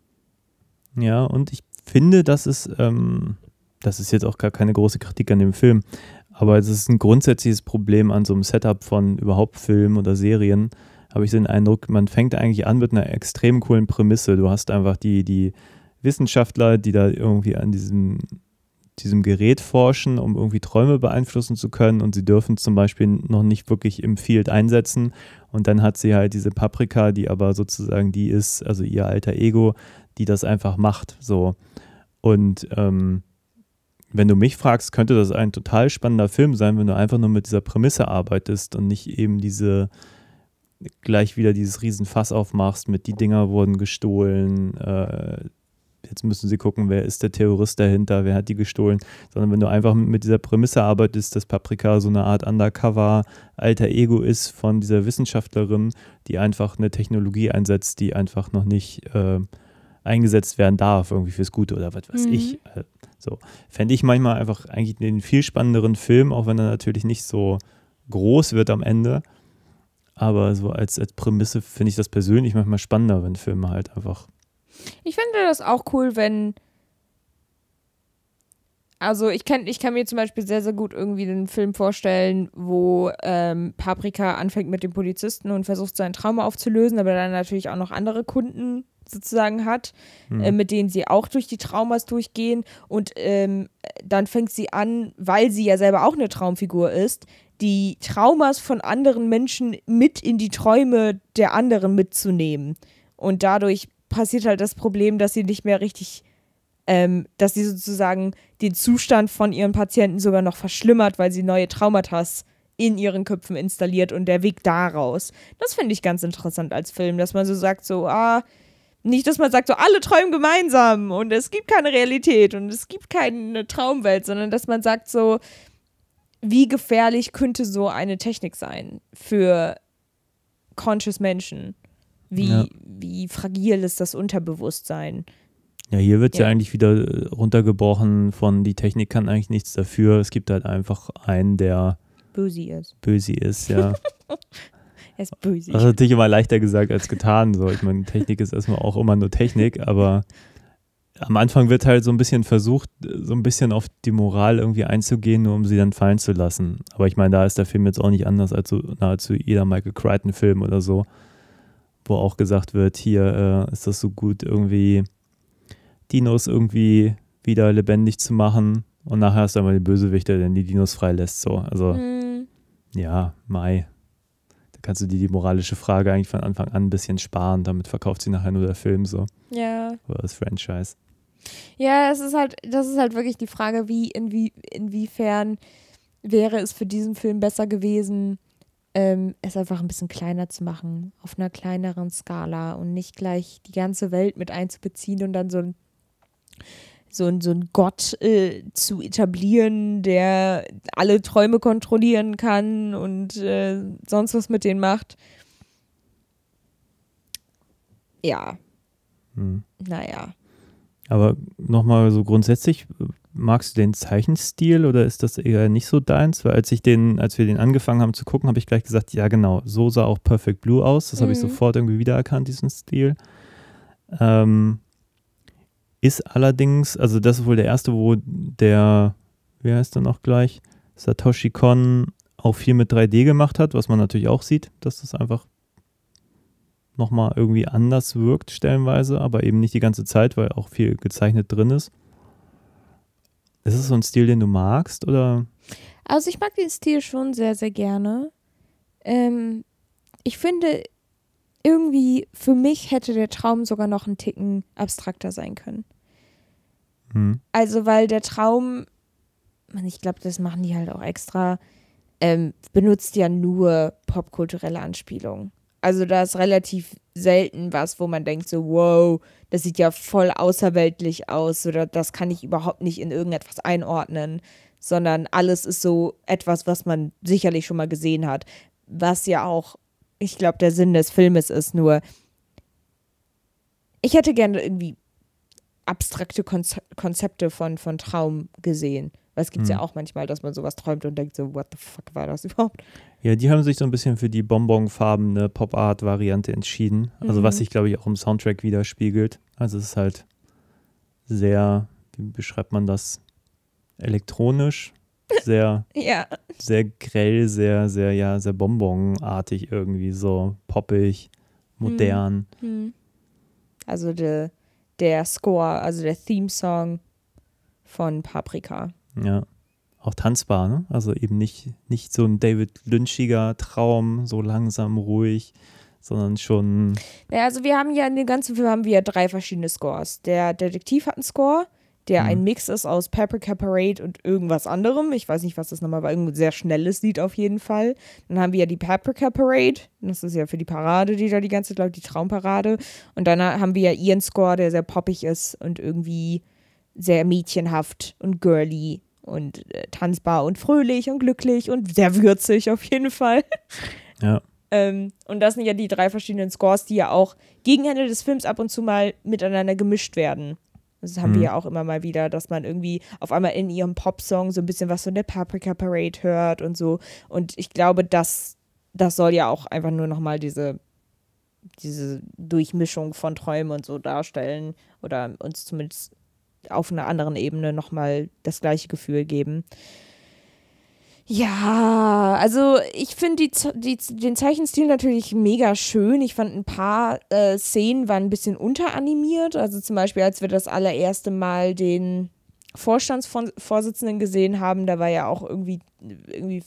Ja, und ich finde, dass es, ähm, das ist jetzt auch gar keine große Kritik an dem Film, aber es ist ein grundsätzliches Problem an so einem Setup von überhaupt Filmen oder Serien, habe ich den Eindruck, man fängt eigentlich an mit einer extrem coolen Prämisse. Du hast einfach die, die Wissenschaftler, die da irgendwie an diesem, diesem Gerät forschen, um irgendwie Träume beeinflussen zu können und sie dürfen zum Beispiel noch nicht wirklich im Field einsetzen. Und dann hat sie halt diese Paprika, die aber sozusagen die ist, also ihr alter Ego, die das einfach macht. So. Und ähm, wenn du mich fragst, könnte das ein total spannender Film sein, wenn du einfach nur mit dieser Prämisse arbeitest und nicht eben diese gleich wieder dieses Riesenfass aufmachst mit die Dinger wurden gestohlen, äh, jetzt müssen sie gucken, wer ist der Terrorist dahinter, wer hat die gestohlen, sondern wenn du einfach mit dieser Prämisse arbeitest, dass Paprika so eine Art Undercover alter Ego ist von dieser Wissenschaftlerin, die einfach eine Technologie einsetzt, die einfach noch nicht äh, eingesetzt werden darf, irgendwie fürs Gute oder was weiß Mhm. ich. Äh, so. Fände ich manchmal einfach eigentlich den viel spannenderen Film, auch wenn er natürlich nicht so groß wird am Ende. Aber so als, als Prämisse finde ich das persönlich manchmal spannender, wenn Filme halt einfach. Ich finde das auch cool, wenn. Also ich kann, ich kann mir zum Beispiel sehr, sehr gut irgendwie einen Film vorstellen, wo ähm, Paprika anfängt mit dem Polizisten und versucht seinen Trauma aufzulösen, aber dann natürlich auch noch andere Kunden sozusagen hat, Hm. äh, mit denen sie auch durch die Traumas durchgehen. Und ähm, dann fängt sie an, weil sie ja selber auch eine Traumfigur ist, die Traumas von anderen Menschen mit in die Träume der anderen mitzunehmen. Und dadurch passiert halt das Problem, dass sie nicht mehr richtig, ähm, dass sie sozusagen den Zustand von ihren Patienten sogar noch verschlimmert, weil sie neue Traumata in ihren Köpfen installiert und der Weg daraus. Das finde ich ganz interessant als Film, dass man so sagt, so, ah, nicht, dass man sagt, so alle träumen gemeinsam und es gibt keine Realität und es gibt keine Traumwelt, sondern dass man sagt, so, wie gefährlich könnte so eine Technik sein für conscious Menschen? Wie, Ja. wie fragil ist das Unterbewusstsein? Ja, hier wird ja. Ja. eigentlich wieder äh, runtergebrochen von die Technik kann eigentlich nichts dafür. Es gibt halt einfach einen, der Böse ist. böse ist, ja. Er ist böse. Das ist natürlich immer leichter gesagt als getan. So. Ich meine, Technik ist erstmal auch immer nur Technik, aber am Anfang wird halt so ein bisschen versucht, so ein bisschen auf die Moral irgendwie einzugehen, nur um sie dann fallen zu lassen. Aber ich meine, da ist der Film jetzt auch nicht anders als so nahezu jeder Michael Crichton-Film oder so, wo auch gesagt wird, hier äh, ist das so gut, irgendwie Dinos irgendwie wieder lebendig zu machen und nachher hast du einmal den Bösewicht, der dann die Dinos freilässt. So. Also, Hm, ja, Mai. Da kannst du dir die moralische Frage eigentlich von Anfang an ein bisschen sparen. Damit verkauft sie nachher nur der Film so. ja. Oder das Franchise. Ja, es ist halt, das ist halt wirklich die Frage, wie, inwie, inwiefern wäre es für diesen Film besser gewesen, ähm, es einfach ein bisschen kleiner zu machen, auf einer kleineren Skala und nicht gleich die ganze Welt mit einzubeziehen und dann so ein so ein, so ein Gott äh, zu etablieren, der alle Träume kontrollieren kann und äh, sonst was mit denen macht. Ja, Hm. naja. Aber nochmal so grundsätzlich, magst du den Zeichenstil oder ist das eher nicht so deins? Weil als ich den, als wir den angefangen haben zu gucken, habe ich gleich gesagt, ja genau, so sah auch Perfect Blue aus. Das habe ich Mhm. sofort irgendwie wiedererkannt, diesen Stil. Ähm, ist allerdings, also das ist wohl der erste, wo der, wie heißt er noch gleich, Satoshi Kon auch viel mit 3D gemacht hat, was man natürlich auch sieht, dass das einfach nochmal irgendwie anders wirkt stellenweise, aber eben nicht die ganze Zeit, weil auch viel gezeichnet drin ist. Ist es so ein Stil, den du magst oder? Also ich mag den Stil schon sehr, sehr gerne. Ähm, ich finde, irgendwie für mich hätte der Traum sogar noch einen Ticken abstrakter sein können. Hm. Also weil der Traum, ich glaube, das machen die halt auch extra, ähm, benutzt ja nur popkulturelle Anspielungen. Also da ist relativ selten was, wo man denkt so, wow, das sieht ja voll außerweltlich aus oder das kann ich überhaupt nicht in irgendetwas einordnen, sondern alles ist so etwas, was man sicherlich schon mal gesehen hat, was ja auch, ich glaube, der Sinn des Filmes ist nur, ich hätte gerne irgendwie abstrakte Konze Konzepte von, von Traum gesehen. Weil es gibt ja Hm. auch manchmal, dass man sowas träumt und denkt so, what the fuck war das überhaupt? Ja, die haben sich so ein bisschen für die bonbonfarbene Pop-Art-Variante entschieden. Also Mhm. was sich, glaube ich, auch im Soundtrack widerspiegelt. Also es ist halt sehr, wie beschreibt man das? Elektronisch, sehr, Ja. sehr grell, sehr, sehr, ja, sehr bonbonartig irgendwie, so poppig, modern. Hm. Also de, der Score, also der Theme-Song von Paprika. Ja. Auch tanzbar, ne? Also eben nicht, nicht so ein David Lynchiger Traum, so langsam, ruhig, sondern schon, Ja, also wir haben ja in dem ganzen Film haben wir ja drei verschiedene Scores. Der Detektiv hat einen Score, der Mhm. ein Mix ist aus Paprika Parade und irgendwas anderem. Ich weiß nicht, was das nochmal war. Irgendein sehr schnelles Lied auf jeden Fall. Dann haben wir ja die Paprika Parade. Das ist ja für die Parade, die da die ganze Zeit läuft, die Traumparade. Und dann haben wir ja ihren Score, der sehr poppig ist und irgendwie sehr mädchenhaft und girly und äh, tanzbar und fröhlich und glücklich und sehr würzig auf jeden Fall. ja. Ähm, und das sind ja die drei verschiedenen Scores, die ja auch gegen Ende des Films ab und zu mal miteinander gemischt werden. Das haben Mhm. wir ja auch immer mal wieder, dass man irgendwie auf einmal in ihrem Popsong so ein bisschen was von der Paprika Parade hört und so. Und ich glaube, das, das soll ja auch einfach nur nochmal diese, diese Durchmischung von Träumen und so darstellen oder uns zumindest auf einer anderen Ebene nochmal das gleiche Gefühl geben. Ja, also ich finde den Zeichenstil natürlich mega schön. Ich fand ein paar äh, Szenen waren ein bisschen unteranimiert. Also zum Beispiel, als wir das allererste Mal den Vorstandsvorsitzenden gesehen haben, da war ja auch irgendwie, irgendwie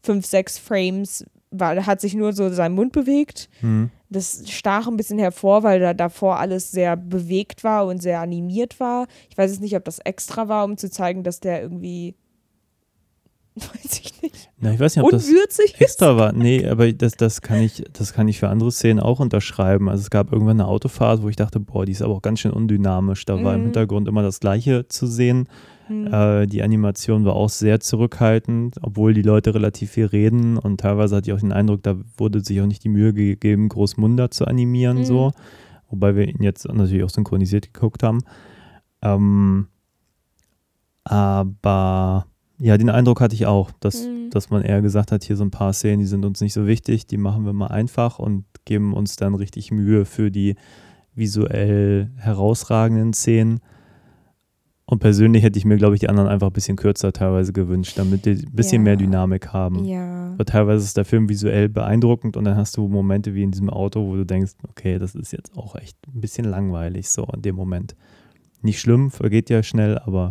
fünf, sechs Frames, war, hat sich nur so sein Mund bewegt. Hm. Das stach ein bisschen hervor, weil da davor alles sehr bewegt war und sehr animiert war. Ich weiß jetzt nicht, ob das extra war, um zu zeigen, dass der irgendwie, weiß ich nicht, Na, ich weiß nicht, ob das unwürzig ist. extra war. Nee, aber das, das, kann ich, das kann ich für andere Szenen auch unterschreiben. Also es gab irgendwann eine Autofahrt, wo ich dachte, boah, die ist aber auch ganz schön undynamisch. Da war im Mhm. Hintergrund immer das Gleiche zu sehen. Hm. Äh, die Animation war auch sehr zurückhaltend, obwohl die Leute relativ viel reden und teilweise hatte ich auch den Eindruck, da wurde sich auch nicht die Mühe gegeben, Großmunda zu animieren, Mhm. so. Wobei wir ihn jetzt natürlich auch synchronisiert geguckt haben. Ähm, aber ja, den Eindruck hatte ich auch, dass, Mhm. dass man eher gesagt hat, hier so ein paar Szenen, die sind uns nicht so wichtig, die machen wir mal einfach und geben uns dann richtig Mühe für die visuell herausragenden Szenen. Und persönlich hätte ich mir, glaube ich, die anderen einfach ein bisschen kürzer teilweise gewünscht, damit die ein bisschen Ja. mehr Dynamik haben. Ja. Aber teilweise ist der Film visuell beeindruckend und dann hast du Momente wie in diesem Auto, wo du denkst, okay, das ist jetzt auch echt ein bisschen langweilig so in dem Moment. Nicht schlimm, vergeht ja schnell, aber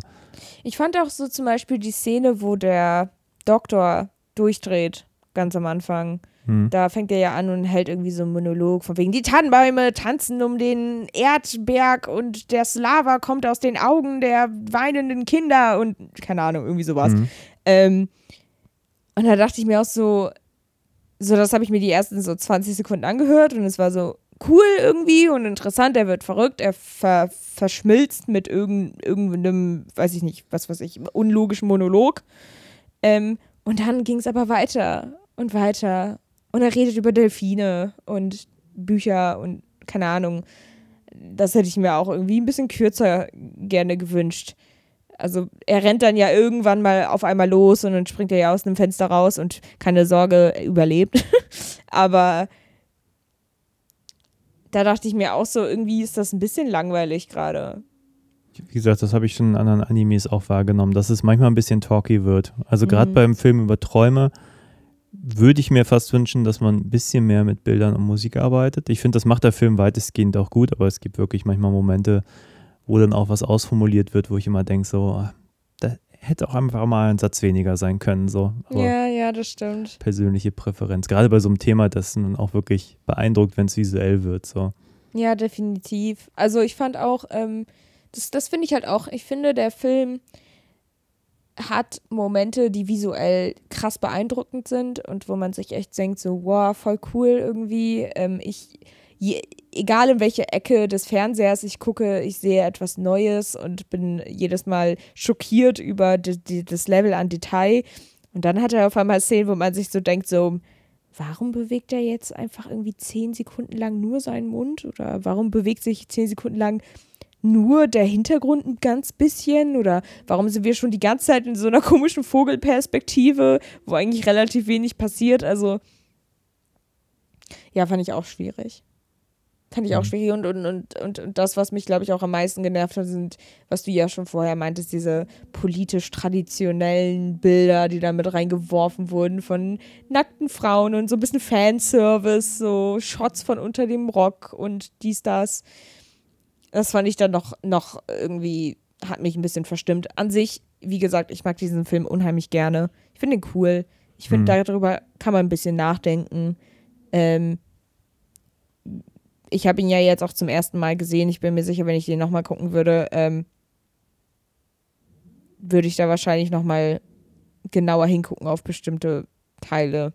Ich fand auch so zum Beispiel die Szene, wo der Doktor durchdreht, ganz am Anfang. Hm, Da fängt er ja an und hält irgendwie so einen Monolog von wegen, die Tannenbäume tanzen um den Erdberg und das Lava kommt aus den Augen der weinenden Kinder und keine Ahnung, irgendwie sowas. hm, Ähm, und da dachte ich mir auch so, so das habe ich mir die ersten so 20 Sekunden angehört und es war so cool irgendwie und interessant. Er wird verrückt, er ver verschmilzt mit irgend, irgendeinem, weiß ich nicht, was weiß ich, unlogischen Monolog. Ähm, und dann ging es aber weiter und weiter. Und er redet über Delfine und Bücher und keine Ahnung. Das hätte ich mir auch irgendwie ein bisschen kürzer gerne gewünscht. Also er rennt dann ja irgendwann mal auf einmal los und dann springt er ja aus einem Fenster raus und keine Sorge, er überlebt. Aber da dachte ich mir auch so, irgendwie ist das ein bisschen langweilig gerade. wie gesagt, das habe ich schon in anderen Animes auch wahrgenommen, dass es manchmal ein bisschen talky wird. Also gerade Mhm. beim Film über Träume würde ich mir fast wünschen, dass man ein bisschen mehr mit Bildern und Musik arbeitet. Ich finde, das macht der Film weitestgehend auch gut, aber es gibt wirklich manchmal Momente, wo dann auch was ausformuliert wird, wo ich immer denke, so, ah, da hätte auch einfach mal ein Satz weniger sein können, so. Aber Ja, ja, das stimmt. persönliche Präferenz. Gerade bei so einem Thema, das nun auch wirklich beeindruckt, wenn es visuell wird, so. Ja, definitiv. Also ich fand auch, ähm, das, das finde ich halt auch, ich finde, der Film hat Momente, die visuell krass beeindruckend sind und wo man sich echt denkt, so, wow, voll cool irgendwie. Ähm, ich, je, egal in welche Ecke des Fernsehers ich gucke, ich sehe etwas Neues und bin jedes Mal schockiert über die, die, das Level an Detail. Und dann hat er auf einmal Szenen, wo man sich so denkt, so, warum bewegt er jetzt einfach irgendwie zehn Sekunden lang nur seinen Mund? Oder warum bewegt sich zehn Sekunden lang nur der Hintergrund ein ganz bisschen? Oder warum sind wir schon die ganze Zeit in so einer komischen Vogelperspektive, wo eigentlich relativ wenig passiert? Also, ja, fand ich auch schwierig. Fand ich auch Mhm. schwierig und, und, und, und, und das, was mich, glaube ich, auch am meisten genervt hat, sind, was du ja schon vorher meintest, diese politisch traditionellen Bilder, die da mit reingeworfen wurden von nackten Frauen und so ein bisschen Fanservice, so Shots von unter dem Rock und dies, das. Das fand ich dann noch, noch irgendwie, hat mich ein bisschen verstimmt. An sich, wie gesagt, ich mag diesen Film unheimlich gerne. Ich finde ihn cool. Ich finde, Mhm. darüber kann man ein bisschen nachdenken. Ähm, ich habe ihn ja jetzt auch zum ersten Mal gesehen. Ich bin mir sicher, wenn ich den nochmal gucken würde, ähm, würde ich da wahrscheinlich nochmal genauer hingucken auf bestimmte Teile.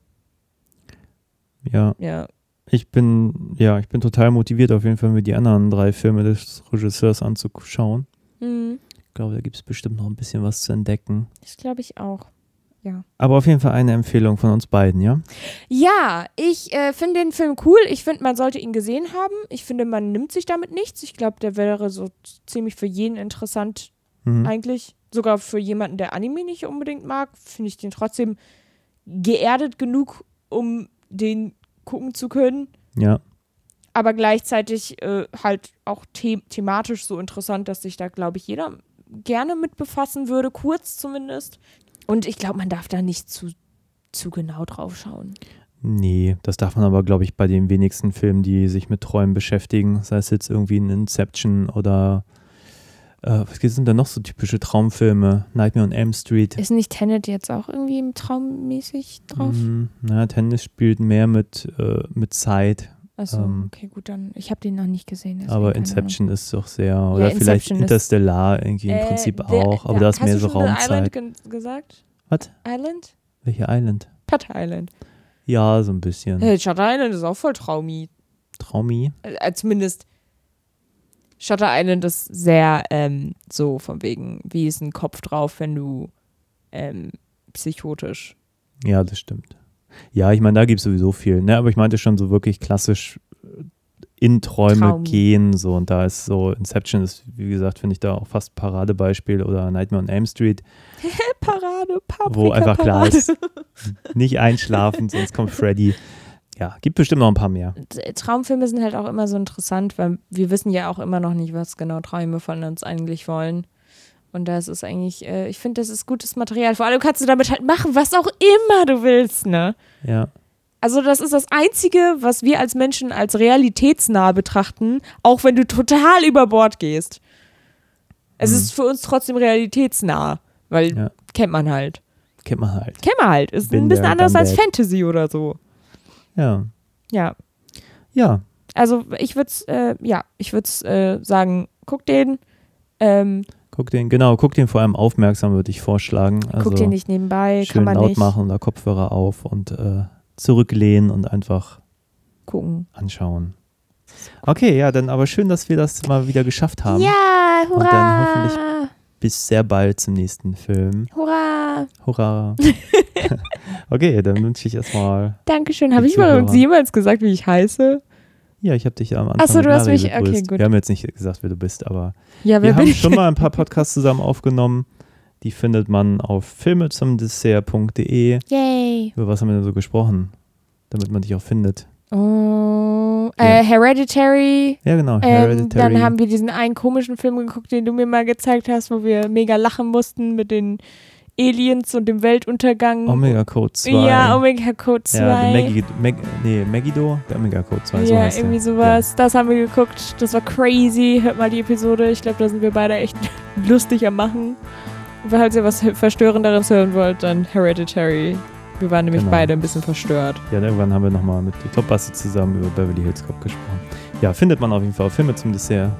Ja, Ja. Ich bin, ja, ich bin total motiviert, auf jeden Fall mir die anderen drei Filme des Regisseurs anzuschauen. Mhm. Ich glaube, da gibt es bestimmt noch ein bisschen was zu entdecken. Das glaube ich auch. Aber auf jeden Fall eine Empfehlung von uns beiden, ja? Ja, ich äh, finde den Film cool. Ich finde, man sollte ihn gesehen haben. Ich finde, man nimmt sich damit nichts. Ich glaube, der wäre so ziemlich für jeden interessant Mhm. eigentlich. Sogar für jemanden, der Anime nicht unbedingt mag, finde ich den trotzdem geerdet genug, um den gucken zu können. Ja, Aber gleichzeitig äh, halt auch the thematisch so interessant, dass sich da, glaube ich, jeder gerne mit befassen würde, kurz zumindest. Und ich glaube, man darf da nicht zu, zu genau drauf schauen. nee, das darf man aber, glaube ich, bei den wenigsten Filmen, die sich mit Träumen beschäftigen, sei es jetzt irgendwie ein Inception oder äh, was sind da noch so typische Traumfilme? Nightmare on Elm Street. Ist nicht Tenet jetzt auch irgendwie im traummäßig drauf? Mhm. Na, Tennis spielt mehr mit, äh, mit Zeit, Achso, ähm, okay, gut, dann. Ich habe den noch nicht gesehen. aber Inception ist doch sehr, oder vielleicht Inception ist- Interstellar irgendwie im Ahnung. Prinzip Äh, der- auch, aber da ist mehr so Raumzeit. Island ge gesagt? Was? Island? Welche Island? Putt Island. Ja, so ein bisschen. Hey, Shutter Island ist auch voll traumi. Traumi. Äh, zumindest Shutter Island ist sehr ähm, so von wegen, wie ist ein Kopf drauf, wenn du ähm, psychotisch. Ja, das stimmt. Ja, ich meine, da gibt es sowieso viel, ne? Aber ich meinte schon so wirklich klassisch äh, in Träume Traum. gehen, so und da ist so, Inception ist, wie gesagt, finde ich da auch fast Paradebeispiel oder Nightmare on Elm Street, Parade, Paprika, wo einfach klar Parade. ist, nicht einschlafen, sonst kommt Freddy. Ja, gibt bestimmt noch ein paar mehr. Traumfilme sind halt auch immer so interessant, weil wir wissen ja auch immer noch nicht, was genau Träume von uns eigentlich wollen. Und das ist eigentlich, äh, ich finde, das ist gutes Material. Vor allem kannst du damit halt machen, was auch immer du willst, ne? Ja. Also das ist das Einzige, was wir als Menschen als realitätsnah betrachten, auch wenn du total über Bord gehst. Es Mhm. ist für uns trotzdem realitätsnah, weil Ja. kennt man halt. Kennt man halt. Kennt man halt. Ist Bin ein bisschen anders als. Fantasy oder so. Ja. Ja. Ja. Also ich würde äh, ja, ich würde äh, sagen, guck den. Ähm, Guck den, genau, guck den vor allem aufmerksam, würde ich vorschlagen. Also guck den nicht nebenbei, schön kann man laut nicht machen oder Kopfhörer auf und äh, zurücklehnen und einfach gucken. anschauen. Okay, ja, dann aber schön, dass wir das mal wieder geschafft haben. Ja, Und dann hurra! hoffentlich- Bis sehr bald zum nächsten Film. hurra! Hurra. okay, dann wünsche ich erstmal. Dankeschön. Habe ich mal uns jemals gesagt, wie ich heiße? Ja, ich habe dich ja am Anfang Ach so, mit du hast mich- begrüßt. okay, gut. Wir haben jetzt nicht gesagt, wer du bist, aber Ja, wir wer bin haben schon mal ein paar Podcasts zusammen aufgenommen. Die findet man auf filmezumdessert.de. Yay. Über was haben wir denn so gesprochen? Damit man dich auch findet. Oh, Ja. äh, Hereditary. Ja, genau. Ähm, Hereditary. dann haben wir diesen einen komischen Film geguckt, den du mir mal gezeigt hast, wo wir mega lachen mussten mit den Aliens und dem Weltuntergang. Omega Code 2. Ja, Omega Code 2. Ja, Maggie, Mag, nee, Megiddo, der Omega Code 2. so ja, der. irgendwie sowas. Das haben wir geguckt. Das war crazy. Hört mal die Episode. Ich glaube, da sind wir beide echt lustig am Machen. Falls ihr was Verstörenderes hören wollt, dann Hereditary. Wir waren nämlich Genau. beide ein bisschen verstört. Ja, irgendwann haben wir nochmal mit ich glaub, Basti zusammen über Beverly Hills Cop gesprochen. Ja, findet man auf jeden Fall auf filmezumdessert.de.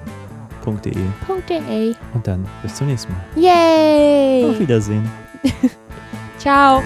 .de. Und dann bis zum nächsten Mal. Yay! Auf Wiedersehen. Ciao.